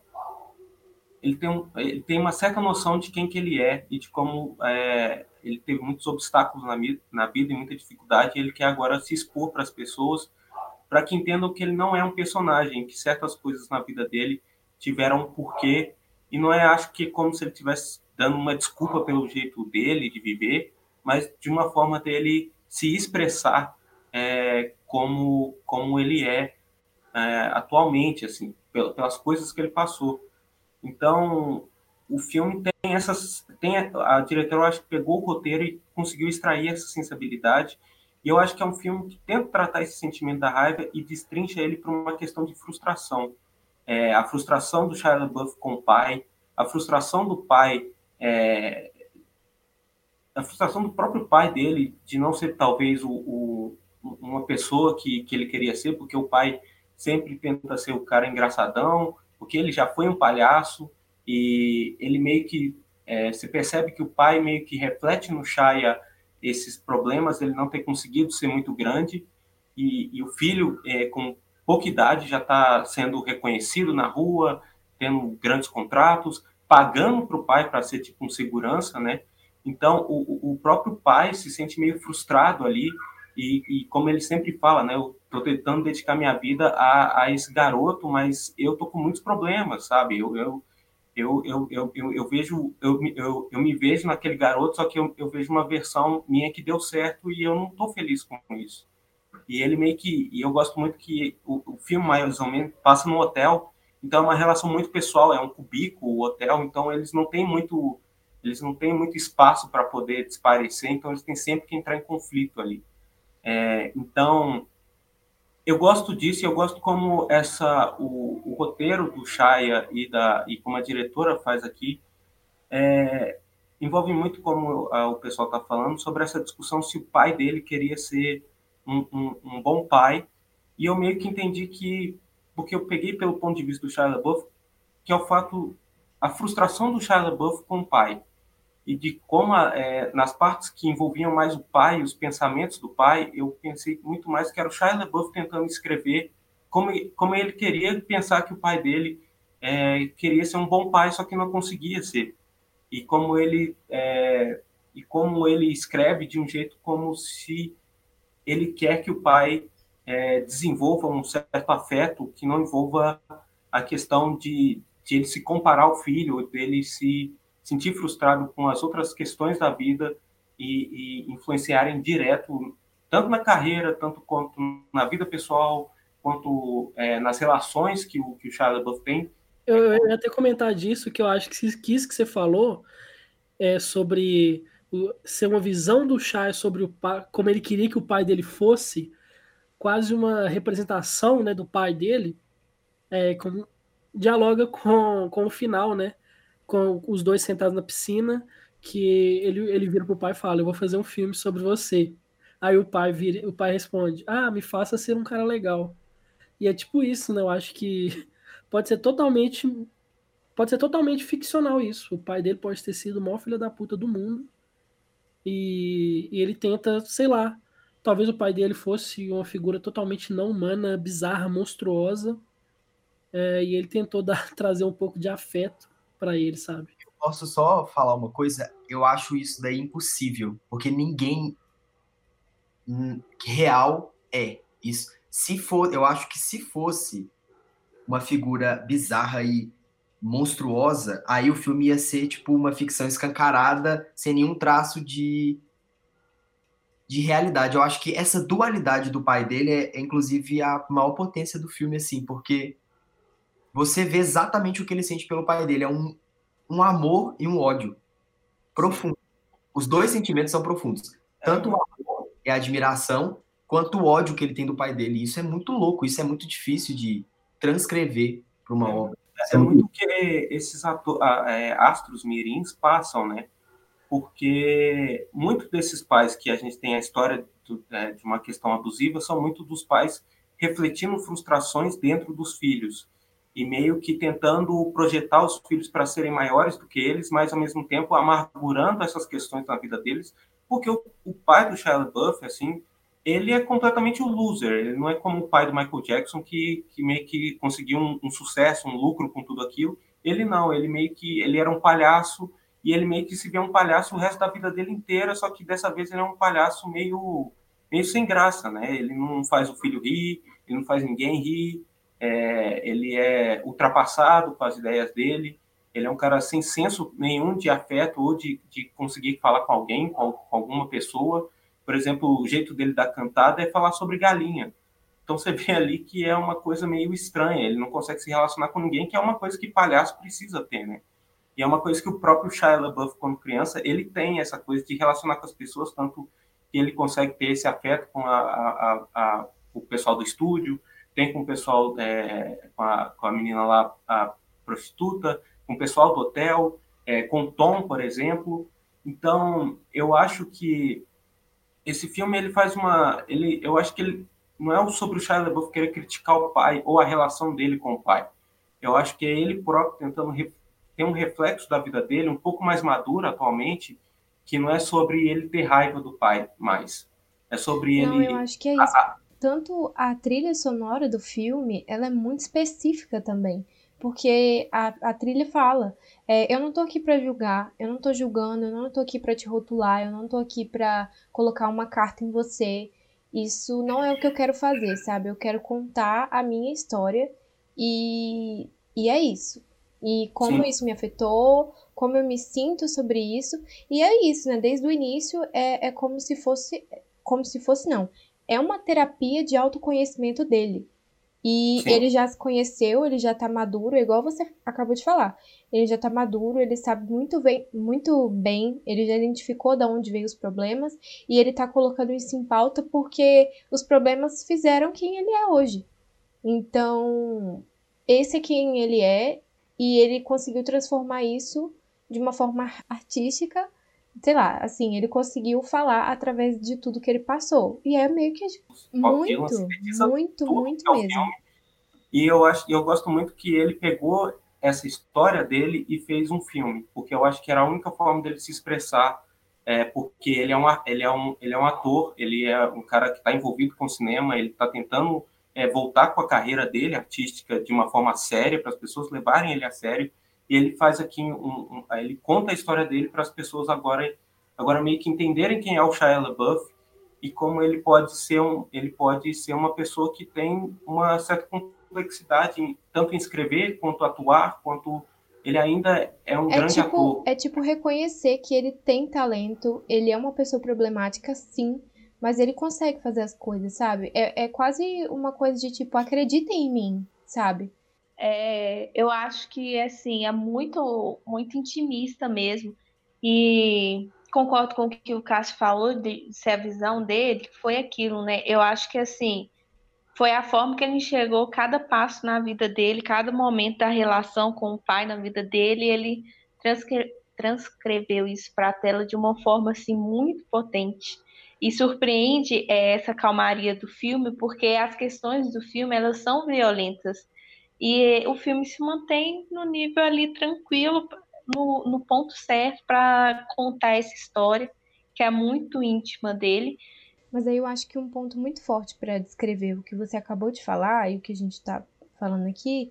Speaker 2: ele tem, um, ele tem uma certa noção de quem que ele é e de como é, ele teve muitos obstáculos na, na vida e muita dificuldade e ele quer agora se expor para as pessoas para que entendam que ele não é um personagem, que certas coisas na vida dele tiveram um porquê e não é, acho que, como se ele estivesse dando uma desculpa pelo jeito dele de viver, mas de uma forma dele se expressar é, como, como ele é, é, atualmente, assim, pelas coisas que ele passou. Então, o filme tem essas. Tem a, a diretora, acho que pegou o roteiro e conseguiu extrair essa sensibilidade. E eu acho que é um filme que tenta tratar esse sentimento da raiva e destrincha ele para uma questão de frustração. É, a frustração do Shia LaBeouf com o pai, a frustração do pai, é, a frustração do próprio pai dele de não ser talvez o, o, uma pessoa que, que ele queria ser, porque o pai sempre tenta ser o cara engraçadão, porque ele já foi um palhaço e ele meio que é, se percebe que o pai meio que reflete no Shaya esses problemas, ele não ter conseguido ser muito grande, e, e o filho, é, com pouca idade, já está sendo reconhecido na rua, tendo grandes contratos, pagando para o pai para ser tipo um segurança, né? Então, o, o próprio pai se sente meio frustrado ali, e, e como ele sempre fala, né? Eu estou tentando dedicar minha vida a, a, esse garoto, mas eu tô com muitos problemas, sabe? Eu, eu, eu, eu, eu, eu, eu vejo, eu, eu, eu me vejo naquele garoto, só que eu, eu vejo uma versão minha que deu certo e eu não estou feliz com isso. E ele meio que, e eu gosto muito que o, o filme mais ou menos passa no hotel, então é uma relação muito pessoal, é um cubículo, o hotel, então eles não têm muito eles não têm muito espaço para poder desaparecer, então eles têm sempre que entrar em conflito ali. É, então, eu gosto disso, eu gosto como essa o, o, roteiro do Shaya e da e como a diretora faz aqui é, envolve muito como a, o pessoal está falando sobre essa discussão se o pai dele queria ser um, um, um, bom pai e eu meio que entendi que porque eu peguei pelo ponto de vista do Shia LaBeouf que é o fato a frustração do Shia LaBeouf com o pai e de como, é, nas partes que envolviam mais o pai, os pensamentos do pai, eu pensei muito mais que era o Shia LaBeouf tentando escrever como, como ele queria pensar que o pai dele é, queria ser um bom pai, só que não conseguia ser. E como ele é, e como ele escreve de um jeito como se ele quer que o pai é, desenvolva um certo afeto que não envolva a questão de, de ele se comparar ao filho, dele se sentir frustrado com as outras questões da vida e, e influenciarem direto, tanto na carreira, tanto quanto na vida pessoal, quanto é, nas relações que o, que o LaBeouf tem.
Speaker 3: Eu, eu ia até comentar disso, que eu acho que isso que você falou é sobre ser uma visão do Shia sobre o pai, como ele queria que o pai dele fosse, quase uma representação né, do pai dele, é, com, dialoga com, com o final, né? Com os dois sentados na piscina, que ele, ele vira pro pai e fala: Eu vou fazer um filme sobre você. Aí o pai vira, o pai responde: Ah, me faça ser um cara legal. E é tipo isso, né? Eu acho que pode ser totalmente. Pode ser totalmente ficcional isso. O pai dele pode ter sido o maior filho da puta do mundo. E, e ele tenta, sei lá. Talvez o pai dele fosse uma figura totalmente não humana, bizarra, monstruosa. É, e ele tentou dar, trazer um pouco de afeto para ele, sabe?
Speaker 1: Eu posso só falar uma coisa? Eu acho isso daí impossível, porque ninguém real é isso. Se for, eu acho que se fosse uma figura bizarra e monstruosa, aí o filme ia ser tipo uma ficção escancarada, sem nenhum traço de de realidade. Eu acho que essa dualidade do pai dele é, é inclusive a maior potência do filme assim, porque você vê exatamente o que ele sente pelo pai dele. É um, um amor e um ódio profundo. Os dois sentimentos são profundos. Tanto o amor e a admiração, quanto o ódio que ele tem do pai dele. Isso é muito louco, isso é muito difícil de transcrever para uma é, obra.
Speaker 2: É, é muito que esses ator, é, astros mirins passam, né? Porque muitos desses pais que a gente tem a história do, é, de uma questão abusiva são muito dos pais refletindo frustrações dentro dos filhos e meio que tentando projetar os filhos para serem maiores do que eles, mas ao mesmo tempo amargurando essas questões na vida deles, porque o, o pai do Shia LaBeouf, assim, ele é completamente um loser, ele não é como o pai do Michael Jackson, que, que meio que conseguiu um, um sucesso, um lucro com tudo aquilo, ele não, ele meio que, ele era um palhaço, e ele meio que se vê um palhaço o resto da vida dele inteira, só que dessa vez ele é um palhaço meio, meio sem graça, né, ele não faz o filho rir, ele não faz ninguém rir, é, ele é ultrapassado com as ideias dele, ele é um cara sem senso nenhum de afeto ou de, de conseguir falar com alguém, com, com, alguma pessoa. Por exemplo, o jeito dele da cantada é falar sobre galinha. Então você vê ali que é uma coisa meio estranha, ele não consegue se relacionar com ninguém, que é uma coisa que palhaço precisa ter, né? E é uma coisa que o próprio Shia LaBeouf, quando criança, ele tem essa coisa de relacionar com as pessoas, tanto que ele consegue ter esse afeto com a, a, a, o pessoal do estúdio, tem com o pessoal, é, com, a, com, a, menina lá, a prostituta, com o pessoal do hotel, é, com Tom, por exemplo. Então, eu acho que esse filme ele faz uma, ele, eu acho que ele não é sobre o Shia LaBeouf querer criticar o pai ou a relação dele com o pai. Eu acho que é ele próprio tentando ter um reflexo da vida dele, um pouco mais maduro atualmente, que não é sobre ele ter raiva do pai mais. É sobre
Speaker 5: Não,
Speaker 2: ele.
Speaker 5: eu acho que é isso. Tanto a trilha sonora do filme, ela é muito específica também. Porque a, a trilha fala, é, eu não tô aqui pra julgar, eu não tô julgando, eu não tô aqui pra te rotular, eu não tô aqui pra colocar uma carta em você. Isso não é o que eu quero fazer, sabe? Eu quero contar a minha história e, e é isso. E como
Speaker 2: Sim.
Speaker 5: isso me afetou, como eu me sinto sobre isso. E é isso, né? Desde o início é, é como se fosse. Como se fosse, não. É uma terapia de autoconhecimento dele. E
Speaker 2: Sim.
Speaker 5: ele já se conheceu, ele já tá maduro, igual você acabou de falar. Ele já tá maduro, ele sabe muito bem, muito bem, ele já identificou de onde veio os problemas e ele tá colocando isso em pauta porque os problemas fizeram quem ele é hoje. Então, esse é quem ele é e ele conseguiu transformar isso de uma forma artística. Sei lá, assim, ele conseguiu falar através de tudo que ele passou. E é meio que
Speaker 2: Dylan
Speaker 5: muito, muito, muito
Speaker 2: é
Speaker 5: mesmo.
Speaker 2: filme. E eu acho, eu gosto muito que ele pegou essa história dele e fez um filme, porque eu acho que era a única forma dele se expressar, é, porque ele é, um, ele, é um, ele é um ator, ele é um cara que está envolvido com o cinema, ele está tentando é, voltar com a carreira dele artística de uma forma séria, para as pessoas levarem ele a sério, e ele faz aqui, um, um, ele conta a história dele para as pessoas agora, agora meio que entenderem quem é o Shia LaBeouf e como ele pode ser um, ele pode ser uma pessoa que tem uma certa complexidade, em- tanto em escrever, quanto atuar, quanto ele ainda é um
Speaker 5: É
Speaker 2: grande
Speaker 5: tipo,
Speaker 2: ator.
Speaker 5: é tipo reconhecer que ele tem talento, ele é uma pessoa problemática, sim, mas ele consegue fazer as coisas, sabe? É, é quase uma coisa de tipo, acreditem em mim, sabe?
Speaker 4: É, eu acho que assim é muito muito intimista mesmo e concordo com o que o Cássio falou de ser a visão dele foi aquilo, né? Eu acho que assim foi a forma que ele enxergou cada passo na vida dele, cada momento da relação com o pai na vida dele, ele transcre- transcreveu isso para a tela de uma forma assim muito potente. E surpreende é, essa calmaria do filme, porque as questões do filme elas são violentas. E o filme se mantém no nível ali tranquilo, no, no ponto certo para contar essa história, que é muito íntima dele.
Speaker 5: Mas aí eu acho que um ponto muito forte para descrever o que você acabou de falar e o que a gente tá falando aqui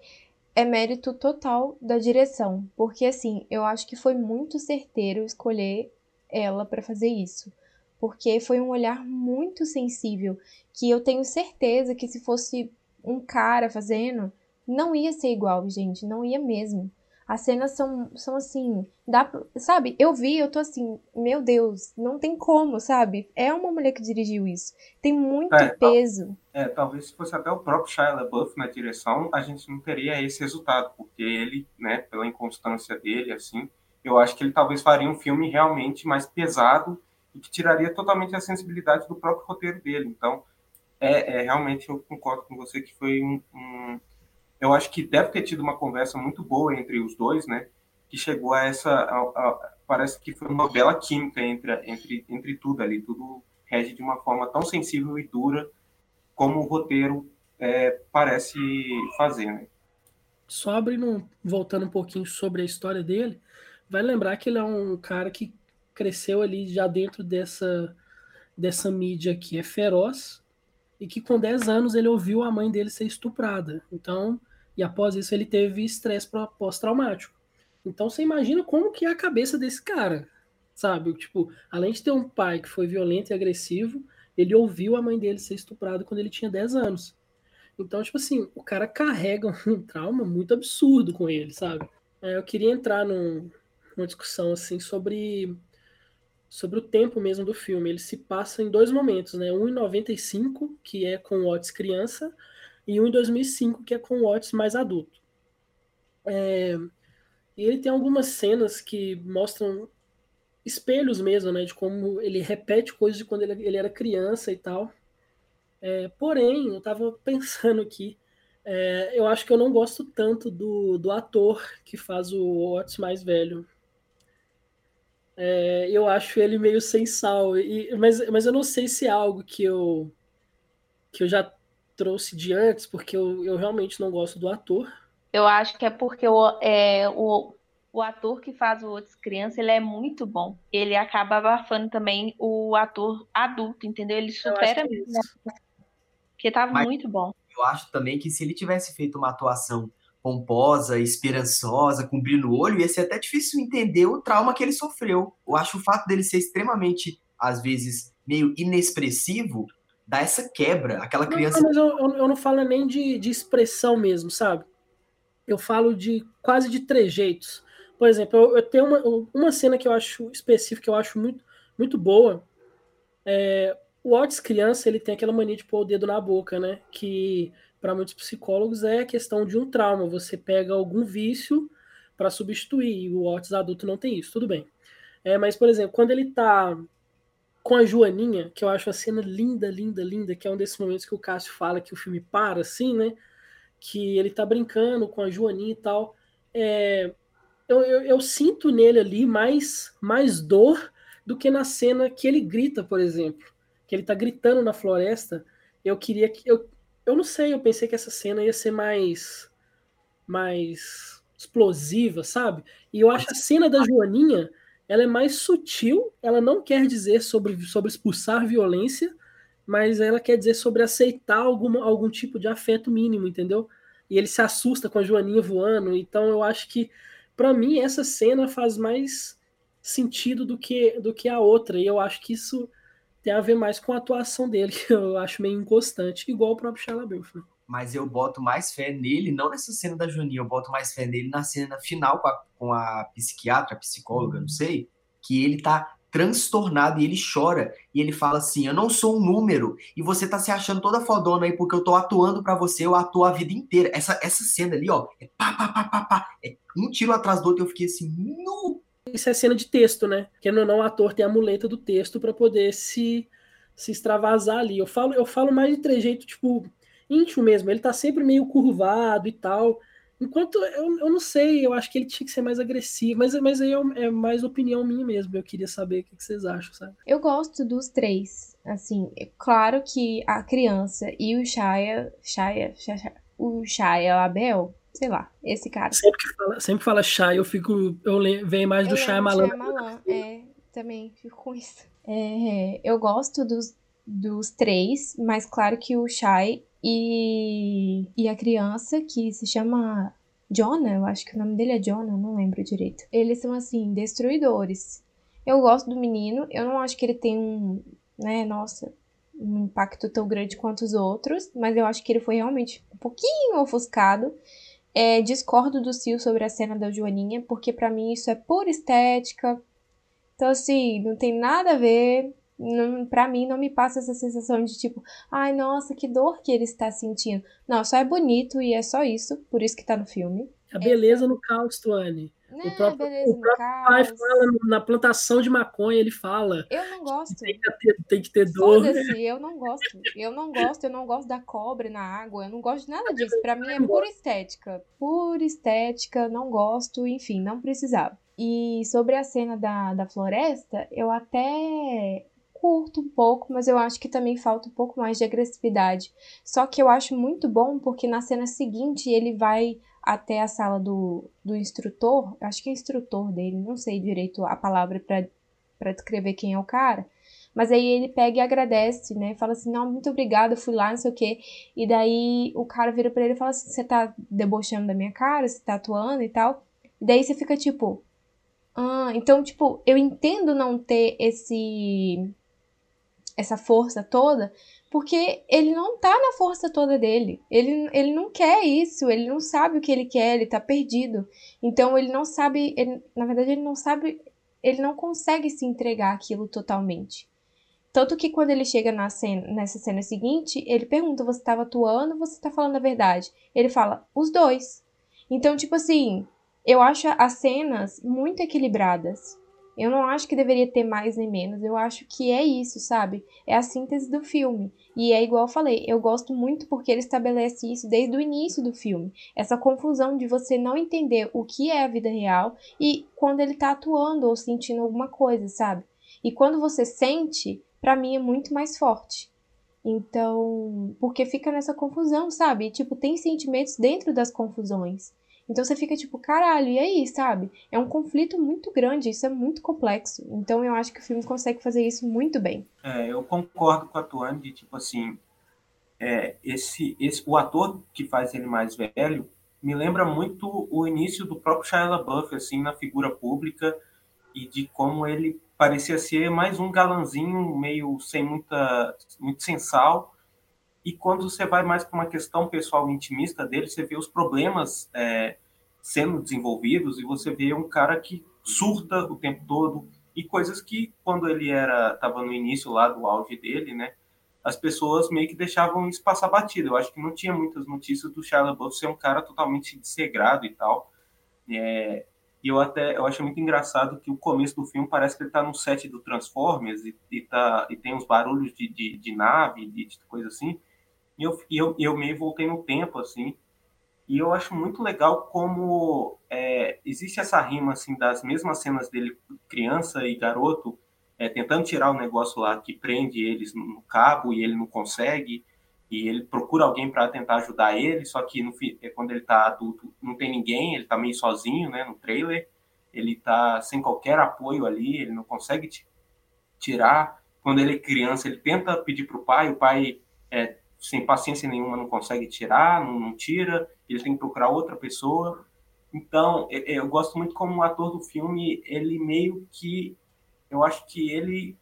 Speaker 5: é mérito total da direção, porque assim, eu acho que foi muito certeiro escolher ela para fazer isso, porque foi um olhar muito sensível, que eu tenho certeza que se fosse um cara fazendo, não ia ser igual, gente, não ia mesmo. As cenas são, são assim, dá, pra- sabe? Eu vi, eu tô assim, meu Deus, não tem como, sabe? É uma mulher que dirigiu isso. Tem muito
Speaker 2: É,
Speaker 5: peso.
Speaker 2: É, talvez se fosse até o próprio Shia LaBeouf na direção, a gente não teria esse resultado, porque ele, né, pela inconstância dele, assim, eu acho que ele talvez faria um filme realmente mais pesado e que tiraria totalmente a sensibilidade do próprio roteiro dele. Então, é, é, realmente eu concordo com você que foi um, um- eu acho que deve ter tido uma conversa muito boa entre os dois, né? Que chegou a essa, a- a- parece que foi uma bela química entre, entre, entre tudo ali, tudo rege de uma forma tão sensível e dura como o roteiro é, parece fazer, né?
Speaker 3: Só abrindo, voltando um pouquinho sobre a história dele, vai lembrar que ele é um cara que cresceu ali já dentro dessa, dessa mídia que é feroz e que com 10 anos ele ouviu a mãe dele ser estuprada. Então, e após isso ele teve estresse pós-traumático. Então você imagina como que é a cabeça desse cara, sabe? Tipo, além de ter um pai que foi violento e agressivo, ele ouviu a mãe dele ser estuprada quando ele tinha 10 anos. Então, tipo assim, o cara carrega um trauma muito absurdo com ele, sabe? É, eu queria entrar num- numa discussão assim sobre sobre o tempo mesmo do filme. Ele se passa em dois momentos, né? Um em 95, que é com o Otis criança, e um em 2005, que é com o Otis mais adulto. É, e ele tem algumas cenas que mostram espelhos mesmo, né? De como ele repete coisas de quando ele, ele era criança e tal. É, porém, eu tava pensando aqui, é, eu acho que eu não gosto tanto do, do ator que faz o Otis mais velho. É, eu acho ele meio sem sal, e, mas, mas eu não sei se é algo que eu, que eu já trouxe de antes, porque eu, eu realmente não gosto do ator.
Speaker 4: Eu acho que é porque o, é, o, o ator que faz o Outros Criança, ele é muito bom. Ele acaba abafando também o ator adulto, entendeu? Ele supera mesmo. Porque tá
Speaker 1: Mas-
Speaker 4: muito bom.
Speaker 1: Eu acho também que se ele tivesse feito uma atuação pomposa, esperançosa, com brilho no olho, ia ser até difícil entender o trauma que ele sofreu. Eu acho o fato dele ser extremamente, às vezes, meio inexpressivo, dá essa quebra. Aquela criança.
Speaker 3: não, mas eu, eu, eu não falo nem de, de expressão mesmo, sabe? Eu falo de quase de trejeitos. Por exemplo, eu, eu tenho uma, uma cena que eu acho específica, que eu acho muito, muito boa. É, o Otis criança, ele tem aquela mania de pôr o dedo na boca, né? Que para muitos psicólogos é questão de um trauma. Você pega algum vício para substituir. E o Otis adulto não tem isso, tudo bem. É, mas, por exemplo, quando ele tá com a Joaninha, que eu acho a cena linda, linda, linda, que é um desses momentos que o Cássio fala que o filme para, assim, né? Que ele tá brincando com a Joaninha e tal. É, eu, eu, eu sinto nele ali mais, mais dor do que na cena que ele grita, por exemplo. Que ele tá gritando na floresta. Eu queria que. Eu, eu não sei, eu pensei que essa cena ia ser mais. mais explosiva, sabe? E eu acho a cena da Joaninha ela é mais sutil, ela não quer dizer sobre, sobre expulsar violência, mas ela quer dizer sobre aceitar alguma, algum tipo de afeto mínimo, entendeu? E ele se assusta com a Joaninha voando, então eu acho que, para mim, essa cena faz mais sentido do que, do que a outra, e eu acho que isso tem a ver mais com a atuação dele, que eu acho meio inconstante, igual o próprio Shia né?
Speaker 1: Mas eu boto mais fé nele, não nessa cena da Joaninha, eu boto mais fé nele na cena final com a, com a psiquiatra, a psicóloga, não sei, que ele tá transtornado e ele chora. E ele fala assim: Eu não sou um número. E você tá se achando toda fodona aí porque eu tô atuando pra você, eu atuo a vida inteira. Essa, essa cena ali, ó, é pá, pá, pá, pá, pá. É um tiro atrás do outro e eu fiquei assim, nu.
Speaker 3: Isso é cena de texto, né? Que não, não o ator tem a muleta do texto para poder se, se extravasar ali. Eu falo, eu falo mais de trejeito, tipo, íntimo mesmo. Ele tá sempre meio curvado e tal. Enquanto eu, eu não sei, eu acho que ele tinha que ser mais agressivo, mas, mas aí é, é mais opinião minha mesmo. Eu queria saber o que, que vocês acham, sabe?
Speaker 5: Eu gosto dos três. Assim, é claro que a criança e o Shia, Shia, Shia o Shia Abel, sei lá, esse cara.
Speaker 3: Sempre que fala, sempre fala Shia, eu fico. Eu vejo imagem do
Speaker 5: lembro
Speaker 3: Malan.
Speaker 5: Shia Malan, é, também fico com isso. É, eu gosto dos, dos três, mas claro que o Shai e, e a criança, que se chama Jonah, eu acho que o nome dele é Jonah, não lembro direito. Eles são, assim, destruidores. Eu gosto do menino, eu não acho que ele tem um, né, nossa, um impacto tão grande quanto os outros, mas eu acho que ele foi realmente um pouquinho ofuscado. É, discordo do Sil sobre a cena da Joaninha, porque pra mim isso é pura estética. Então, assim, não tem nada a ver. Não, pra mim, não me passa essa sensação de tipo, ai, nossa, que dor que ele está sentindo. Não, só é bonito e é só isso, por isso que tá no filme.
Speaker 3: A beleza no caos, Tuane.
Speaker 5: Né,
Speaker 3: próprio-
Speaker 5: beleza,
Speaker 3: o próprio pai fala na plantação de maconha, ele fala.
Speaker 5: Eu não gosto.
Speaker 3: Tem que ter, tem que ter dor.
Speaker 5: Eu não gosto. Eu não gosto, eu não gosto da cobra na água, eu não gosto de nada disso. Pra mim é pura estética. Pura estética, não gosto, enfim, não precisava. E sobre a cena da, da floresta, eu até curto um pouco, mas eu acho que também falta um pouco mais de agressividade. Só que eu acho muito bom porque na cena seguinte ele vai até a sala do, do instrutor, acho que é instrutor dele, não sei direito a palavra pra descrever quem é o cara. Mas aí ele pega e agradece, né? Fala assim, não, muito obrigada, fui lá, não sei o quê. E daí o cara vira pra ele e fala assim, você tá debochando da minha cara, você tá atuando e tal. E daí você fica tipo, ah, então, tipo, eu entendo não ter esse essa força toda, porque ele não tá na força toda dele. Ele, ele não quer isso, ele não sabe o que ele quer, ele tá perdido. Então ele não sabe, ele- na verdade ele não sabe, ele não consegue se entregar aquilo totalmente. Tanto que quando ele chega na cena, nessa cena seguinte, ele pergunta: você estava atuando ou você está falando a verdade? Ele fala: os dois. Então, tipo assim, eu acho as cenas muito equilibradas. Eu não acho que deveria ter mais nem menos. Eu acho que é isso, sabe? É a síntese do filme. E é igual eu falei, eu gosto muito porque ele estabelece isso desde o início do filme. Essa confusão de você não entender o que é a vida real e quando ele tá atuando ou sentindo alguma coisa, sabe? E quando você sente, pra mim é muito mais forte. Então, porque fica nessa confusão, sabe? E, tipo, tem sentimentos dentro das confusões. Então você fica tipo, caralho, e aí, sabe? É um conflito muito grande, isso é muito complexo. Então eu acho que o filme consegue fazer isso muito bem.
Speaker 2: É, eu concordo com a Tuane de tipo assim, é, esse, esse, o ator que faz ele mais velho me lembra muito o início do próprio Shia LaBeouf, assim, na figura pública e de como ele parecia ser mais um galanzinho meio sem muita, muito sensal. E quando você vai mais para uma questão pessoal intimista dele, você vê os problemas é, sendo desenvolvidos e você vê um cara que surta o tempo todo e coisas que quando ele era estava no início lá do auge dele, né? As pessoas meio que deixavam isso passar batido. Eu acho que não tinha muitas notícias do Shia LaBeouf ser um cara totalmente dessegrado e tal. É, e eu até eu acho muito engraçado que o começo do filme parece que ele está no set do Transformers e, e, tá, e tem uns barulhos de, de, de nave, de, de coisa assim. E eu, eu, eu meio voltei no tempo, assim. E eu acho muito legal como é, existe essa rima, assim, das mesmas cenas dele, criança e garoto, é, tentando tirar o negócio lá que prende eles no cabo e ele não consegue. E ele procura alguém para tentar ajudar ele, só que no, é, quando ele está adulto não tem ninguém, ele está meio sozinho, né, no trailer. Ele está sem qualquer apoio ali, ele não consegue tirar. Quando ele é criança, ele tenta pedir para o pai, o pai é, sem paciência nenhuma não consegue tirar, não, não, tira, ele tem que procurar outra pessoa. Então, eu gosto muito como o ator do filme, ele meio que, eu acho que ele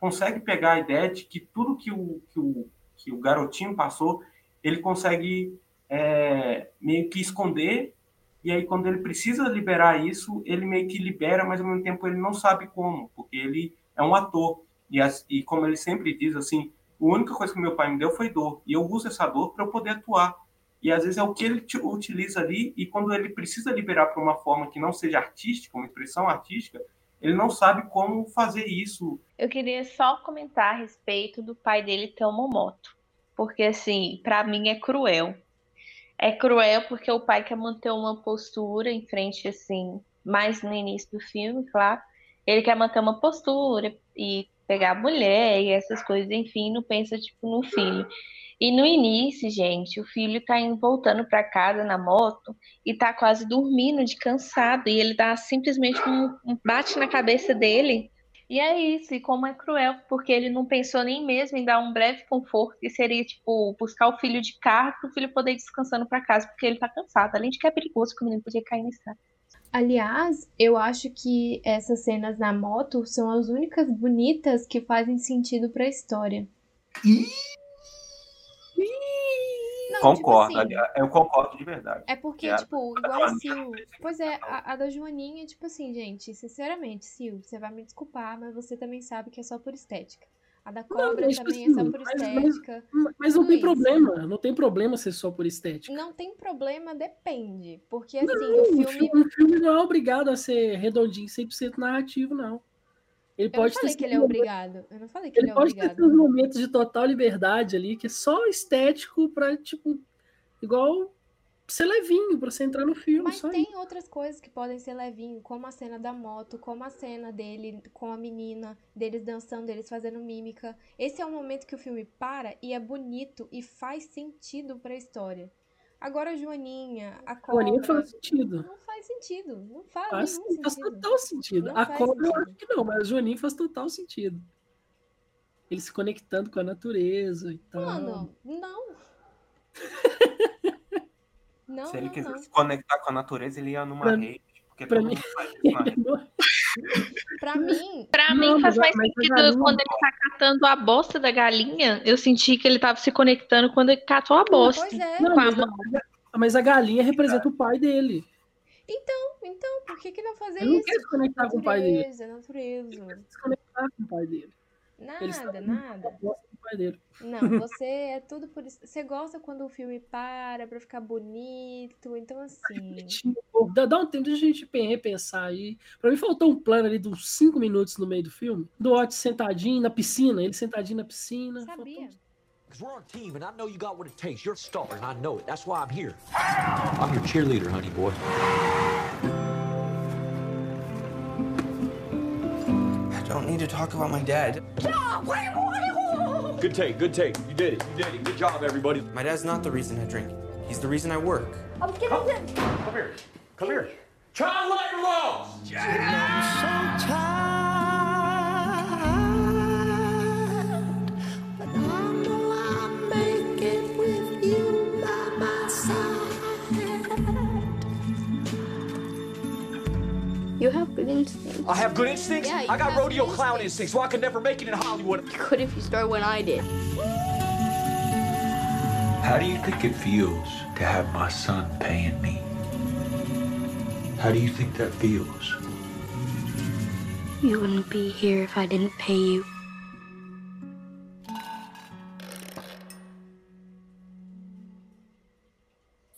Speaker 2: consegue pegar a ideia de que tudo que o, que o que o garotinho passou, ele consegue é, meio que esconder, e aí quando ele precisa liberar isso, ele meio que libera, mas ao mesmo tempo ele não sabe como, porque ele é um ator. E, as, e como ele sempre diz, assim, a única coisa que meu pai me deu foi dor, e eu uso essa dor para eu poder atuar. E às vezes é o que ele utiliza ali, e quando ele precisa liberar para uma forma que não seja artística, uma expressão artística, ele não sabe como fazer isso.
Speaker 4: Eu queria só comentar a respeito do pai dele ter uma moto, porque assim, para mim é cruel. É cruel porque o pai quer manter uma postura em frente assim, mais no início do filme, claro. Ele quer manter uma postura e pegar a mulher e essas coisas, enfim, não pensa tipo no filho. E no início, gente, o filho tá indo, voltando para casa na moto e tá quase dormindo de cansado. E ele dá simplesmente um, um, bate na cabeça dele. E é isso, e como é cruel, porque ele não pensou nem mesmo em dar um breve conforto, que seria, tipo, buscar o filho de carro para o filho poder ir descansando para casa, porque ele tá cansado. Além de que é perigoso que o menino podia cair na estrada.
Speaker 5: Aliás, eu acho que essas cenas na moto são as únicas bonitas que fazem sentido para a história.
Speaker 1: Ih!
Speaker 2: Não, concordo, tipo assim, eu concordo de verdade.
Speaker 5: É porque, é, tipo, igual a Sil. Pois é, a, a, da Joaninha, tipo assim, gente, sinceramente, Sil, você vai me desculpar, mas você também sabe que é só por estética. A da cobra não, também assim, é só por estética.
Speaker 3: Mas, mas não tem isso. problema, não tem problema ser só por estética.
Speaker 5: Não tem problema, depende. Porque assim, não, o filme.
Speaker 3: O filme não é obrigado a ser redondinho 100% narrativo, não.
Speaker 5: Ele eu pode não falei que ele é obrigado. Eu não falei que ele, ele é
Speaker 3: pode
Speaker 5: obrigado.
Speaker 3: ter seus momentos de total liberdade ali, que é só estético pra, tipo, igual ser levinho, pra você entrar no filme.
Speaker 5: Mas tem
Speaker 3: aí.
Speaker 5: outras coisas que podem ser levinho, como a cena da moto, como a cena dele com a menina, deles dançando, deles fazendo mímica. Esse é o momento que o filme para e é bonito e faz sentido pra história. Agora a Joaninha, a cobra...
Speaker 3: Joaninha faz sentido.
Speaker 5: Não faz sentido. Não faz,
Speaker 3: faz, faz
Speaker 5: sentido.
Speaker 3: total sentido.
Speaker 5: Não
Speaker 3: a cobra eu
Speaker 5: sentido.
Speaker 3: acho que não, mas a Joaninha faz total sentido. Ele se conectando com a natureza e tal.
Speaker 5: Mano, não. Não,
Speaker 2: Se ele
Speaker 5: não,
Speaker 2: quiser
Speaker 5: não.
Speaker 2: se conectar com a natureza, ele ia numa
Speaker 3: Pra-
Speaker 2: rede. Porque
Speaker 3: pra mim-
Speaker 2: isso.
Speaker 5: Pra mim,
Speaker 4: Pra
Speaker 3: Não,
Speaker 4: mim faz mais
Speaker 3: a
Speaker 4: sentido quando ele tá catando a bosta da galinha. Eu senti que ele tava se conectando quando ele catou a bosta.
Speaker 5: pois é.
Speaker 3: Não, mas, a, mas a galinha representa o pai dele.
Speaker 5: Então, então, por que que não fazer
Speaker 3: Ele não
Speaker 5: isso?
Speaker 3: quer se conectar com o pai dele.
Speaker 5: Natureza, natureza.
Speaker 3: Se conectar com o pai dele. Ele
Speaker 5: Nada, nada.
Speaker 3: Pai dele.
Speaker 5: Não, você é tudo por isso. Você gosta quando o filme para pra ficar bonito, então assim.
Speaker 3: Dá, dá um tempo de a gente pen- repensar aí. Pra mim faltou um plano ali uns 5 minutos no meio do filme. Do Otis sentadinho na piscina, ele sentadinho na piscina.
Speaker 5: Sabia?
Speaker 8: Because we're on a team, and I know you got what it takes. You're a star, and I know it. That's why I'm here. I'm your cheerleader, honey boy.
Speaker 10: I don't need to talk about my dad.
Speaker 6: Good take, good take. You did it, you did it. Good job, everybody.
Speaker 10: My dad's not the reason I drink. He's the reason I work.
Speaker 9: I'm getting them.
Speaker 6: Come here. Come here. Child light low.
Speaker 9: You have good instincts.
Speaker 8: I have good instincts.
Speaker 9: Yeah, you
Speaker 8: I got
Speaker 9: have
Speaker 8: rodeo
Speaker 9: good
Speaker 8: clown instincts, so I could never make it in Hollywood.
Speaker 9: You could if you started when I did.
Speaker 11: How do you think it feels to have my son paying me? How do you think that feels?
Speaker 9: You wouldn't be here if I didn't pay you.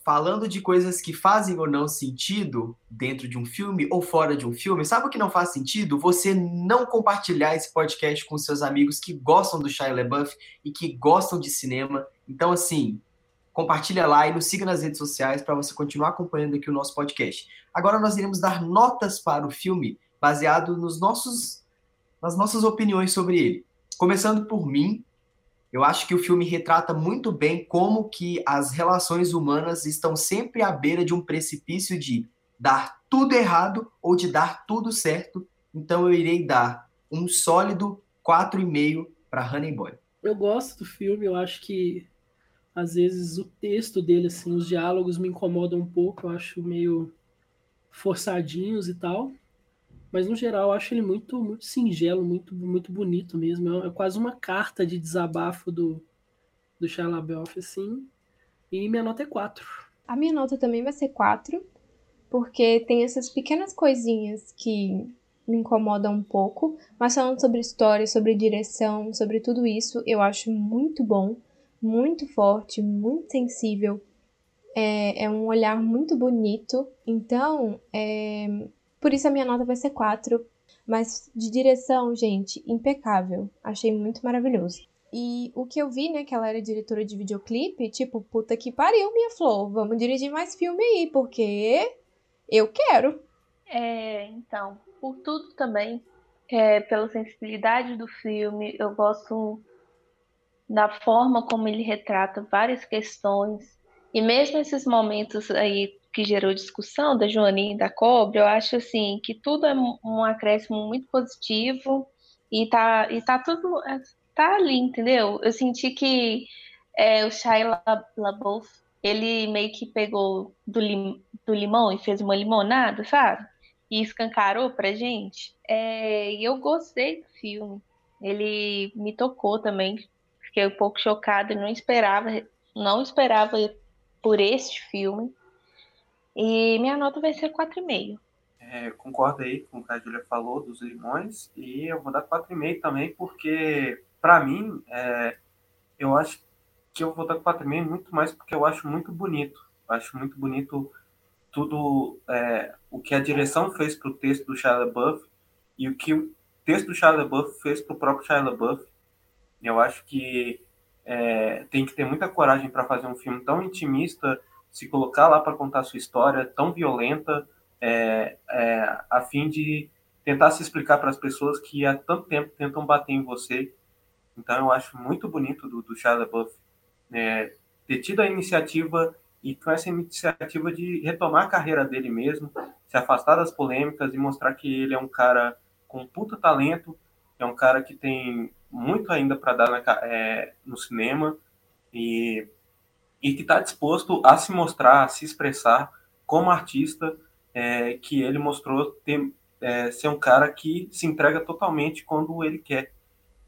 Speaker 1: Falando de coisas que fazem ou não sentido dentro de um filme ou fora de um filme, sabe o que não faz sentido? Você não compartilhar esse podcast com seus amigos que gostam do Shia LaBeouf e que gostam de cinema. Então, assim, compartilha lá e nos siga nas redes sociais para você continuar acompanhando aqui o nosso podcast. Agora nós iremos dar notas para o filme baseado nos nossos nas nossas opiniões sobre ele. Começando por mim, eu acho que o filme retrata muito bem como que as relações humanas estão sempre à beira de um precipício de dar tudo errado ou de dar tudo certo. Então eu irei dar um sólido 4,5 para Honey Boy.
Speaker 3: Eu gosto do filme, eu acho que às vezes o texto dele, assim, os diálogos me incomodam um pouco, eu acho meio forçadinhos e tal. Mas no geral acho ele muito, muito singelo, muito, muito bonito mesmo. É, é quase uma carta de desabafo do, do Shia assim. E minha nota é 4.
Speaker 5: A minha nota também vai ser 4, porque tem essas pequenas coisinhas que me incomodam um pouco, mas falando sobre história, sobre direção, sobre tudo isso, eu acho muito bom, muito forte, muito sensível. É, é um olhar muito bonito. Então, é, por isso a minha nota vai ser 4. Mas de direção, gente, impecável. Achei muito maravilhoso. E o que eu vi, né, que ela era diretora de videoclipe, tipo, puta que pariu, minha flor. Vamos dirigir mais filme aí, porque eu quero.
Speaker 4: É, então, por tudo também, é, pela sensibilidade do filme, eu gosto da forma como ele retrata várias questões. E mesmo esses momentos aí que gerou discussão da Joaninha e da Cobra, eu acho assim que tudo é um acréscimo muito positivo e tá, e tá tudo tá ali, entendeu? Eu senti que é, o Shia LaBeouf, ele meio que pegou do, lim, do limão e fez uma limonada, sabe? E escancarou pra gente. É, e eu gostei do filme. Ele me tocou também. Fiquei um pouco chocada, não esperava, não esperava por este filme. E minha nota vai ser 4,5.
Speaker 2: É, concordo aí com o que a Julia falou dos limões e eu vou dar 4,5 também porque para mim é, eu acho que eu vou dar 4,5 muito mais porque eu acho muito bonito. Eu acho muito bonito tudo é, o que a direção fez para o texto do Shia LaBeouf e o que o texto do Shia LaBeouf fez para o próprio Shia LaBeouf. Eu acho que é, tem que ter muita coragem para fazer um filme tão intimista se colocar lá para contar sua história tão violenta, é, é, a fim de tentar se explicar para as pessoas que há tanto tempo tentam bater em você. Então eu acho muito bonito do, do Shia LaBeouf é, ter tido a iniciativa e com essa iniciativa de retomar a carreira dele mesmo, se afastar das polêmicas e mostrar que ele é um cara com puta talento, é um cara que tem muito ainda para dar na, é, no cinema e e que está disposto a se mostrar, a se expressar como artista, é, que ele mostrou ter, é, ser um cara que se entrega totalmente quando ele quer.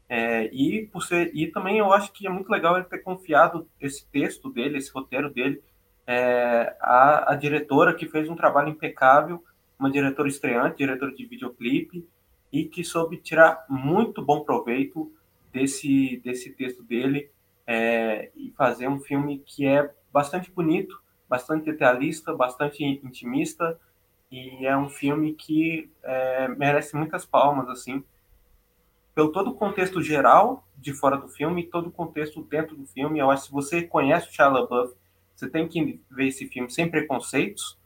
Speaker 2: É, e, por ser, e também eu acho que é muito legal ele ter confiado esse texto dele, esse roteiro dele, é, à, à diretora que fez um trabalho impecável, uma diretora estreante, diretora de videoclipe, e que soube tirar muito bom proveito desse, desse texto dele é, e fazer um filme que é bastante bonito, bastante realista, bastante intimista e é um filme que é, merece muitas palmas assim pelo todo o contexto geral de fora do filme todo o contexto dentro do filme. Eu acho que se você conhece o Shia LaBeouf, você tem que ver esse filme sem preconceitos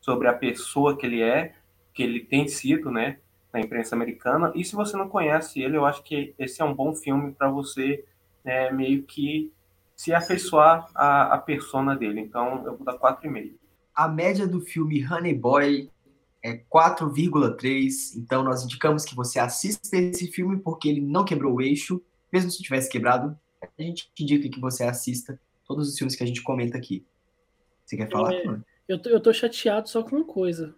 Speaker 2: sobre a pessoa que ele é, que ele tem sido, né, na imprensa americana. E se você não conhece ele, eu acho que esse é um bom filme para você é, meio que se afeiçoar a, a persona dele. Então, eu vou dar 4,5.
Speaker 1: a média do filme Honey Boy é 4,3. Então nós indicamos que você assista esse filme porque ele não quebrou o eixo, mesmo se tivesse quebrado. A gente indica que você assista todos os filmes que a gente comenta aqui. Você quer falar?
Speaker 3: É, eu, tô, eu tô chateado só com uma coisa.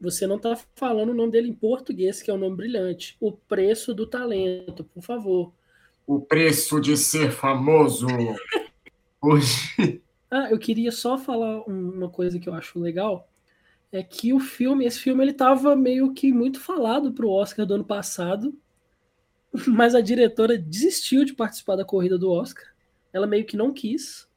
Speaker 3: Você não tá falando o nome dele em português, que é um nome brilhante. O preço do talento, por favor.
Speaker 1: O preço de ser famoso. Hoje.
Speaker 3: Ah, eu queria só falar uma coisa que eu acho legal. É que o filme, esse filme, ele tava meio que muito falado pro Oscar do ano passado. Mas a diretora desistiu de participar da corrida do Oscar. Ela meio que não quis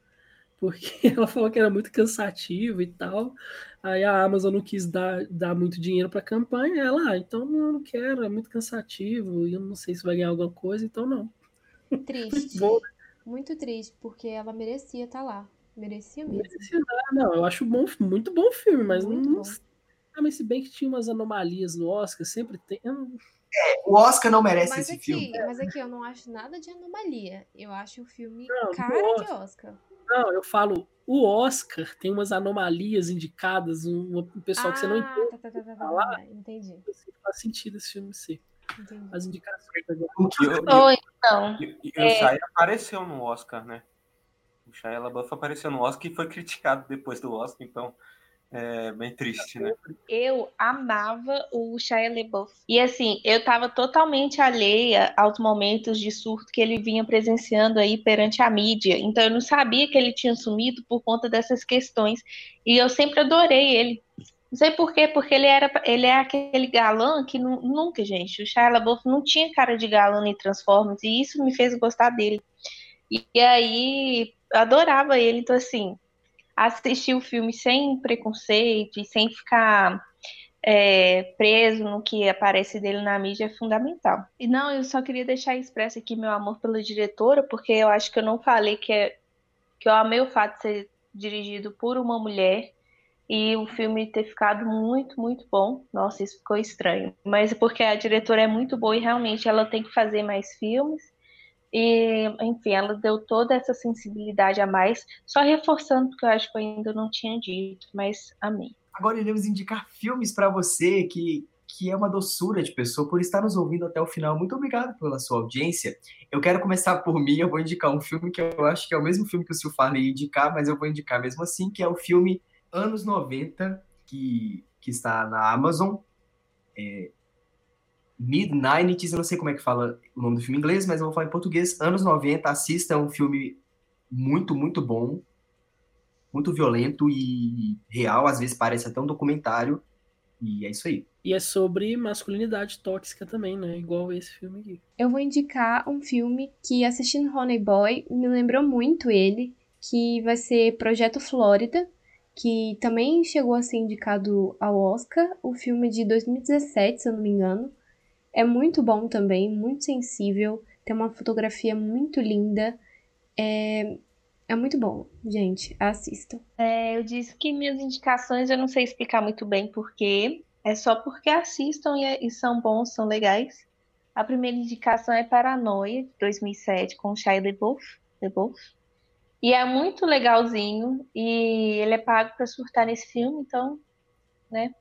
Speaker 3: porque ela falou que era muito cansativo e tal. Aí a Amazon não quis dar, dar muito dinheiro para a campanha. Ela, ah, então não, não quero, é muito cansativo e eu não sei se vai ganhar alguma coisa, então não.
Speaker 5: Triste. muito triste, porque ela merecia estar tá lá. Merecia mesmo. Merecia,
Speaker 3: não, eu acho bom, muito bom filme, mas muito não. Bom. Ah, mas se bem que tinha umas anomalias no Oscar, sempre tem.
Speaker 1: É, o Oscar não merece
Speaker 5: mas
Speaker 1: esse
Speaker 5: aqui,
Speaker 1: filme.
Speaker 5: Mas aqui eu não acho nada de anomalia. Eu acho o filme não, cara de Oscar.
Speaker 3: Não, eu falo, o Oscar tem umas anomalias indicadas, um, um pessoal ah, que você não entende.
Speaker 5: Tá, tá, tá, tá, falar, entendi.
Speaker 3: Faz sentido esse filme ser. Entendi. As indicações
Speaker 4: Ou então.
Speaker 2: E, e, é... o Shia apareceu no Oscar, né? O Shia LaBeouf apareceu no Oscar e foi criticado depois do Oscar, então é bem triste, né?
Speaker 4: Eu amava o Shia LaBeouf. E assim, eu tava totalmente alheia aos momentos de surto que ele vinha presenciando aí perante a mídia. Então eu não sabia que ele tinha sumido por conta dessas questões. E eu sempre adorei ele. Não sei por quê, porque ele era ele é aquele galã que nunca, gente, o Shia LaBeouf não tinha cara de galã em Transformers e isso me fez gostar dele. E, e aí, adorava ele, então assim, assistir o filme sem preconceito e sem ficar é, preso no que aparece dele na mídia é fundamental. E não, eu só queria deixar expresso aqui meu amor pela diretora, porque eu acho que eu não falei que, é, que eu amei o fato de ser dirigido por uma mulher e o filme ter ficado muito, muito bom. Nossa, isso ficou estranho. Mas é porque a diretora é muito boa e realmente ela tem que fazer mais filmes. E, enfim, ela deu toda essa sensibilidade a mais, só reforçando, porque eu acho que eu ainda não tinha dito, mas amei.
Speaker 1: Agora iremos indicar filmes para você que, que é uma doçura de pessoa por estar nos ouvindo até o final. Muito obrigado pela sua audiência. Eu quero começar por mim, eu vou indicar um filme que eu acho que é o mesmo filme que o Sil ia indicar, mas eu vou indicar mesmo assim, que é o filme Anos 90, que, que está na Amazon. É, Mid-90s, eu não sei como é que fala o nome do filme em inglês, mas eu vou falar em português. Anos 90, assista, é um filme muito, muito bom, muito violento e real, às vezes parece até um documentário, e é isso aí.
Speaker 3: E é sobre masculinidade tóxica também, né? Igual esse filme aqui.
Speaker 5: Eu vou indicar um filme que, assistindo Honey Boy, me lembrou muito ele, que vai ser Projeto Flórida, que também chegou a ser indicado ao Oscar, o filme de 2017, se eu não me engano. É muito bom também, muito sensível, tem uma fotografia muito linda. É, é muito bom, gente. Assistam.
Speaker 4: É, eu disse que minhas indicações eu não sei explicar muito bem porquê. É só porque assistam e, é, e são bons, são legais. A primeira indicação é Paranoia, de 2007, com Shia LaBeouf. LaBeouf. E é muito legalzinho. E ele é pago para surtar nesse filme, então, né?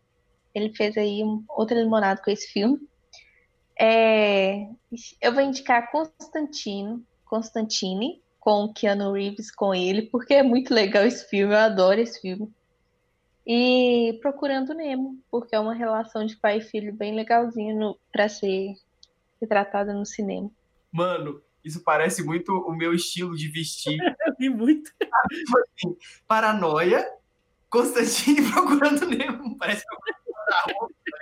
Speaker 4: Ele fez aí um, outra limonada com esse filme. É, eu vou indicar Constantino, Constantine, com Keanu Reeves com ele, porque é muito legal esse filme, eu adoro esse filme. E Procurando Nemo, porque é uma relação de pai e filho bem legalzinho para ser retratada no cinema.
Speaker 1: Mano, isso parece muito o meu estilo de vestir.
Speaker 3: eu vi muito.
Speaker 1: Assim, paranoia, Constantine procurando Nemo. Parece que eu vou tá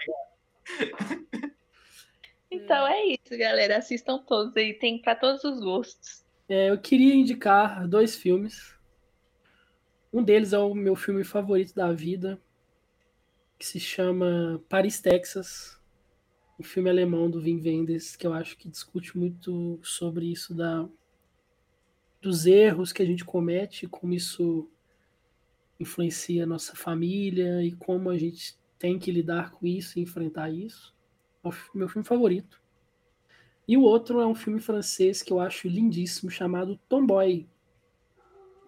Speaker 4: então é isso, galera. Assistam todos aí, tem para todos os gostos.
Speaker 3: É, eu queria indicar dois filmes. Um deles é o meu filme favorito da vida, que se chama Paris, Texas. Um filme alemão do Wim Wenders, que eu acho que discute muito sobre isso da dos erros que a gente comete, como isso influencia a nossa família e como a gente tem que lidar com isso e enfrentar isso. É o meu filme favorito. E o outro é um filme francês que eu acho lindíssimo, chamado Tomboy,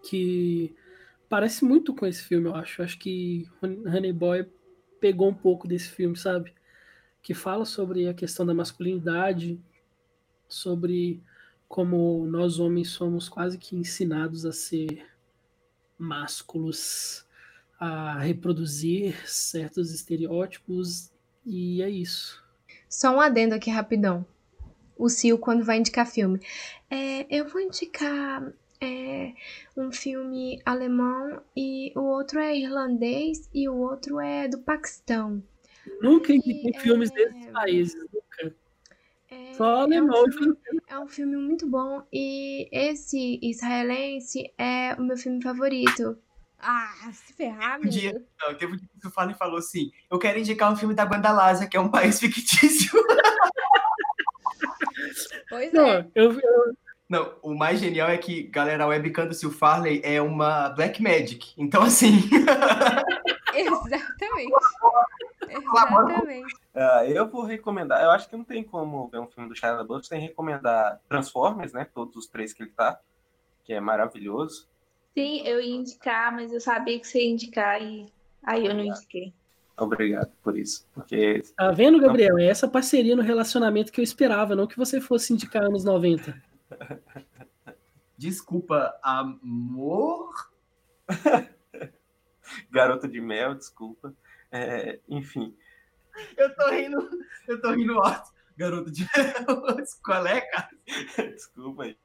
Speaker 3: que parece muito com esse filme, eu acho. Eu acho que Honey Boy pegou um pouco desse filme, sabe? Que fala sobre a questão da masculinidade, sobre como nós homens somos quase que ensinados a ser másculos, a reproduzir certos estereótipos, e é isso.
Speaker 5: Só um adendo aqui rapidão. O Sil, quando vai indicar filme. É, eu vou indicar é, um filme alemão e o outro é irlandês e o outro é do Paquistão.
Speaker 3: Nunca indiquei filmes é, desses países, nunca. É, Só alemão.
Speaker 5: É um, filme, é um filme muito bom e esse israelense é o meu filme favorito. Ah, se ferrar,
Speaker 1: um dia, não, Teve um dia que o e falou assim: Eu quero indicar um filme da Guandalásia, que é um país fictício.
Speaker 5: Pois não, é.
Speaker 1: Eu, eu... Não, o mais genial é que, galera, a webcam do Sil Farley é uma Black Magic. Então, assim.
Speaker 5: Exatamente. Exatamente.
Speaker 2: Uh, eu vou recomendar. Eu acho que não tem como ver um filme do Shia LaBeouf sem recomendar Transformers, né? Todos os três que ele tá, que é maravilhoso.
Speaker 4: Sim, eu ia indicar, mas eu sabia que você ia indicar e aí eu não indiquei.
Speaker 2: Obrigado por isso. Porque...
Speaker 3: Tá vendo, Gabriel? É essa parceria no relacionamento que eu esperava, não que você fosse indicar anos 90.
Speaker 1: Desculpa, amor?
Speaker 2: Garota de mel, desculpa. É, enfim.
Speaker 1: Eu tô rindo, eu tô rindo alto. Garota de mel, qual é, cara?
Speaker 2: Desculpa aí.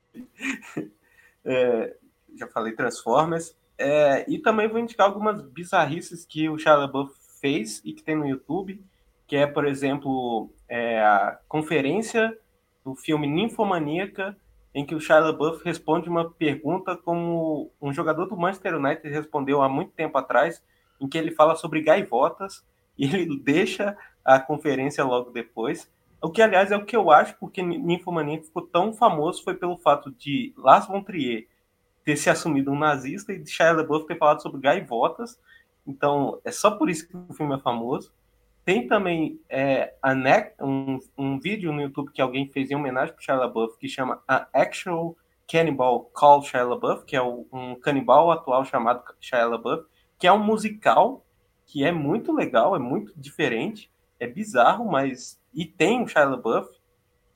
Speaker 2: É, já falei Transformers. É, e também vou indicar algumas bizarrices que o Shia LaBeouf fez e que tem no YouTube, que é, por exemplo, é, a conferência do filme Ninfomaníaca, em que o Shia LaBeouf responde uma pergunta como um jogador do Manchester United respondeu há muito tempo atrás, em que ele fala sobre gaivotas e ele deixa a conferência logo depois. O que, aliás, é o que eu acho, porque Ninfomaníaca ficou tão famoso foi pelo fato de Lars von Trier ter se assumido um nazista e de Shia LaBeouf ter falado sobre gaivotas, então, é só por isso que o filme é famoso. Tem também é, um, um, vídeo no YouTube que alguém fez em homenagem para Shia LaBeouf, que chama A Actual Cannibal Called Shia LaBeouf, que é um canibal atual chamado Shia LaBeouf, que é um musical que é muito legal, é muito diferente, é bizarro, mas... E tem o Shia LaBeouf,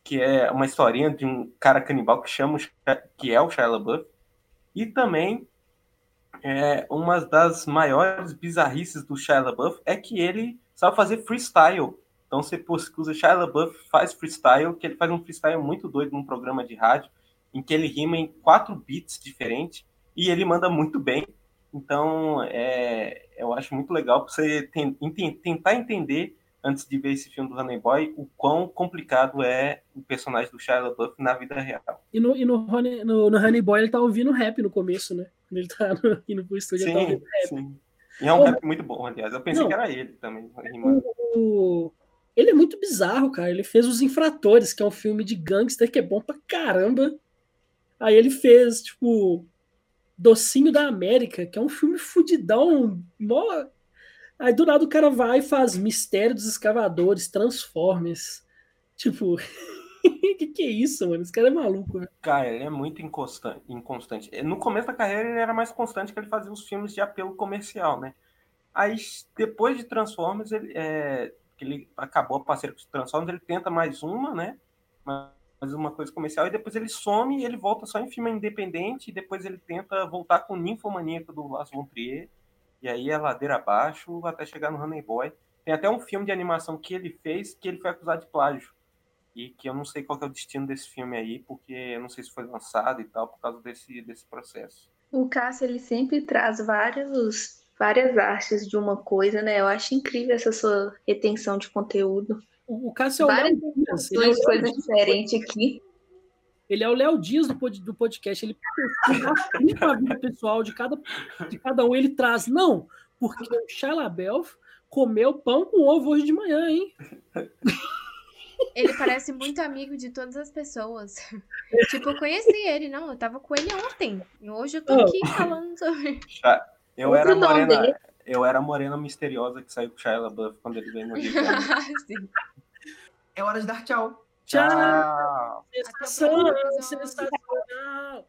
Speaker 2: que é uma historinha de um cara canibal que chama que é o Shia LaBeouf. E também é, uma das maiores bizarrices do Shia LaBeouf é que ele sabe fazer freestyle. Então você usa Shia LaBeouf, faz freestyle, que ele faz um freestyle muito doido num programa de rádio, em que ele rima em quatro beats diferentes e ele manda muito bem. Então é, eu acho muito legal para você tentar entender antes de ver esse filme do Honey Boy, o quão complicado é o personagem do Shia LaBeouf na vida real.
Speaker 3: E no, e no, Honey, no, no Honey Boy ele tá ouvindo rap no começo, né? Quando ele tá no, indo pro estúdio, sim, ele tá ouvindo rap. Sim.
Speaker 2: E é um rap muito bom, aliás. Eu pensei não, que era ele também.
Speaker 3: O, ele é muito bizarro, cara. Ele fez Os Infratores, que é um filme de gangster que é bom pra caramba. Aí ele fez, tipo, Docinho da América, que é um filme fudidão, mó Aí do nada o cara vai e faz Mistério dos Escavadores, Transformers. Tipo, que que é isso, mano? Esse cara é maluco, né?
Speaker 2: Cara, ele é muito inconstante, inconstante. No começo da carreira ele era mais constante que ele fazia os filmes de apelo comercial, né? Aí depois de Transformers, ele, é, ele acabou a parceria com Transformers, ele tenta mais uma, né? Mais uma coisa comercial, e depois ele some e ele volta só em filme independente, e depois ele tenta voltar com o Ninfomaníaco do Lars von Trier, e aí é ladeira abaixo até chegar no Honey Boy. Tem até um filme de animação que ele fez que ele foi acusado de plágio. E que eu não sei qual é o destino desse filme aí, porque eu não sei se foi lançado e tal, por causa desse, desse processo.
Speaker 4: O Cássio, ele sempre traz vários, várias artes de uma coisa, né? Eu acho incrível essa sua retenção de conteúdo.
Speaker 3: O Cássio é o
Speaker 4: Várias Léo coisas diferentes aqui.
Speaker 3: Ele é o Léo Dias do, do podcast. Ele a vida pessoal de cada, de cada um. Ele traz, não, porque o Shia comeu pão com ovo hoje de manhã, hein?
Speaker 5: Ele parece muito amigo de todas as pessoas. tipo, eu conheci ele, não, eu tava com ele ontem. E hoje eu tô aqui falando sobre.
Speaker 2: Eu era morena, eu era a morena misteriosa que saiu com o Shia LaBeouf quando ele veio no Rio.
Speaker 1: é hora de dar tchau.
Speaker 3: Tchau! Sensacional! Sensacional!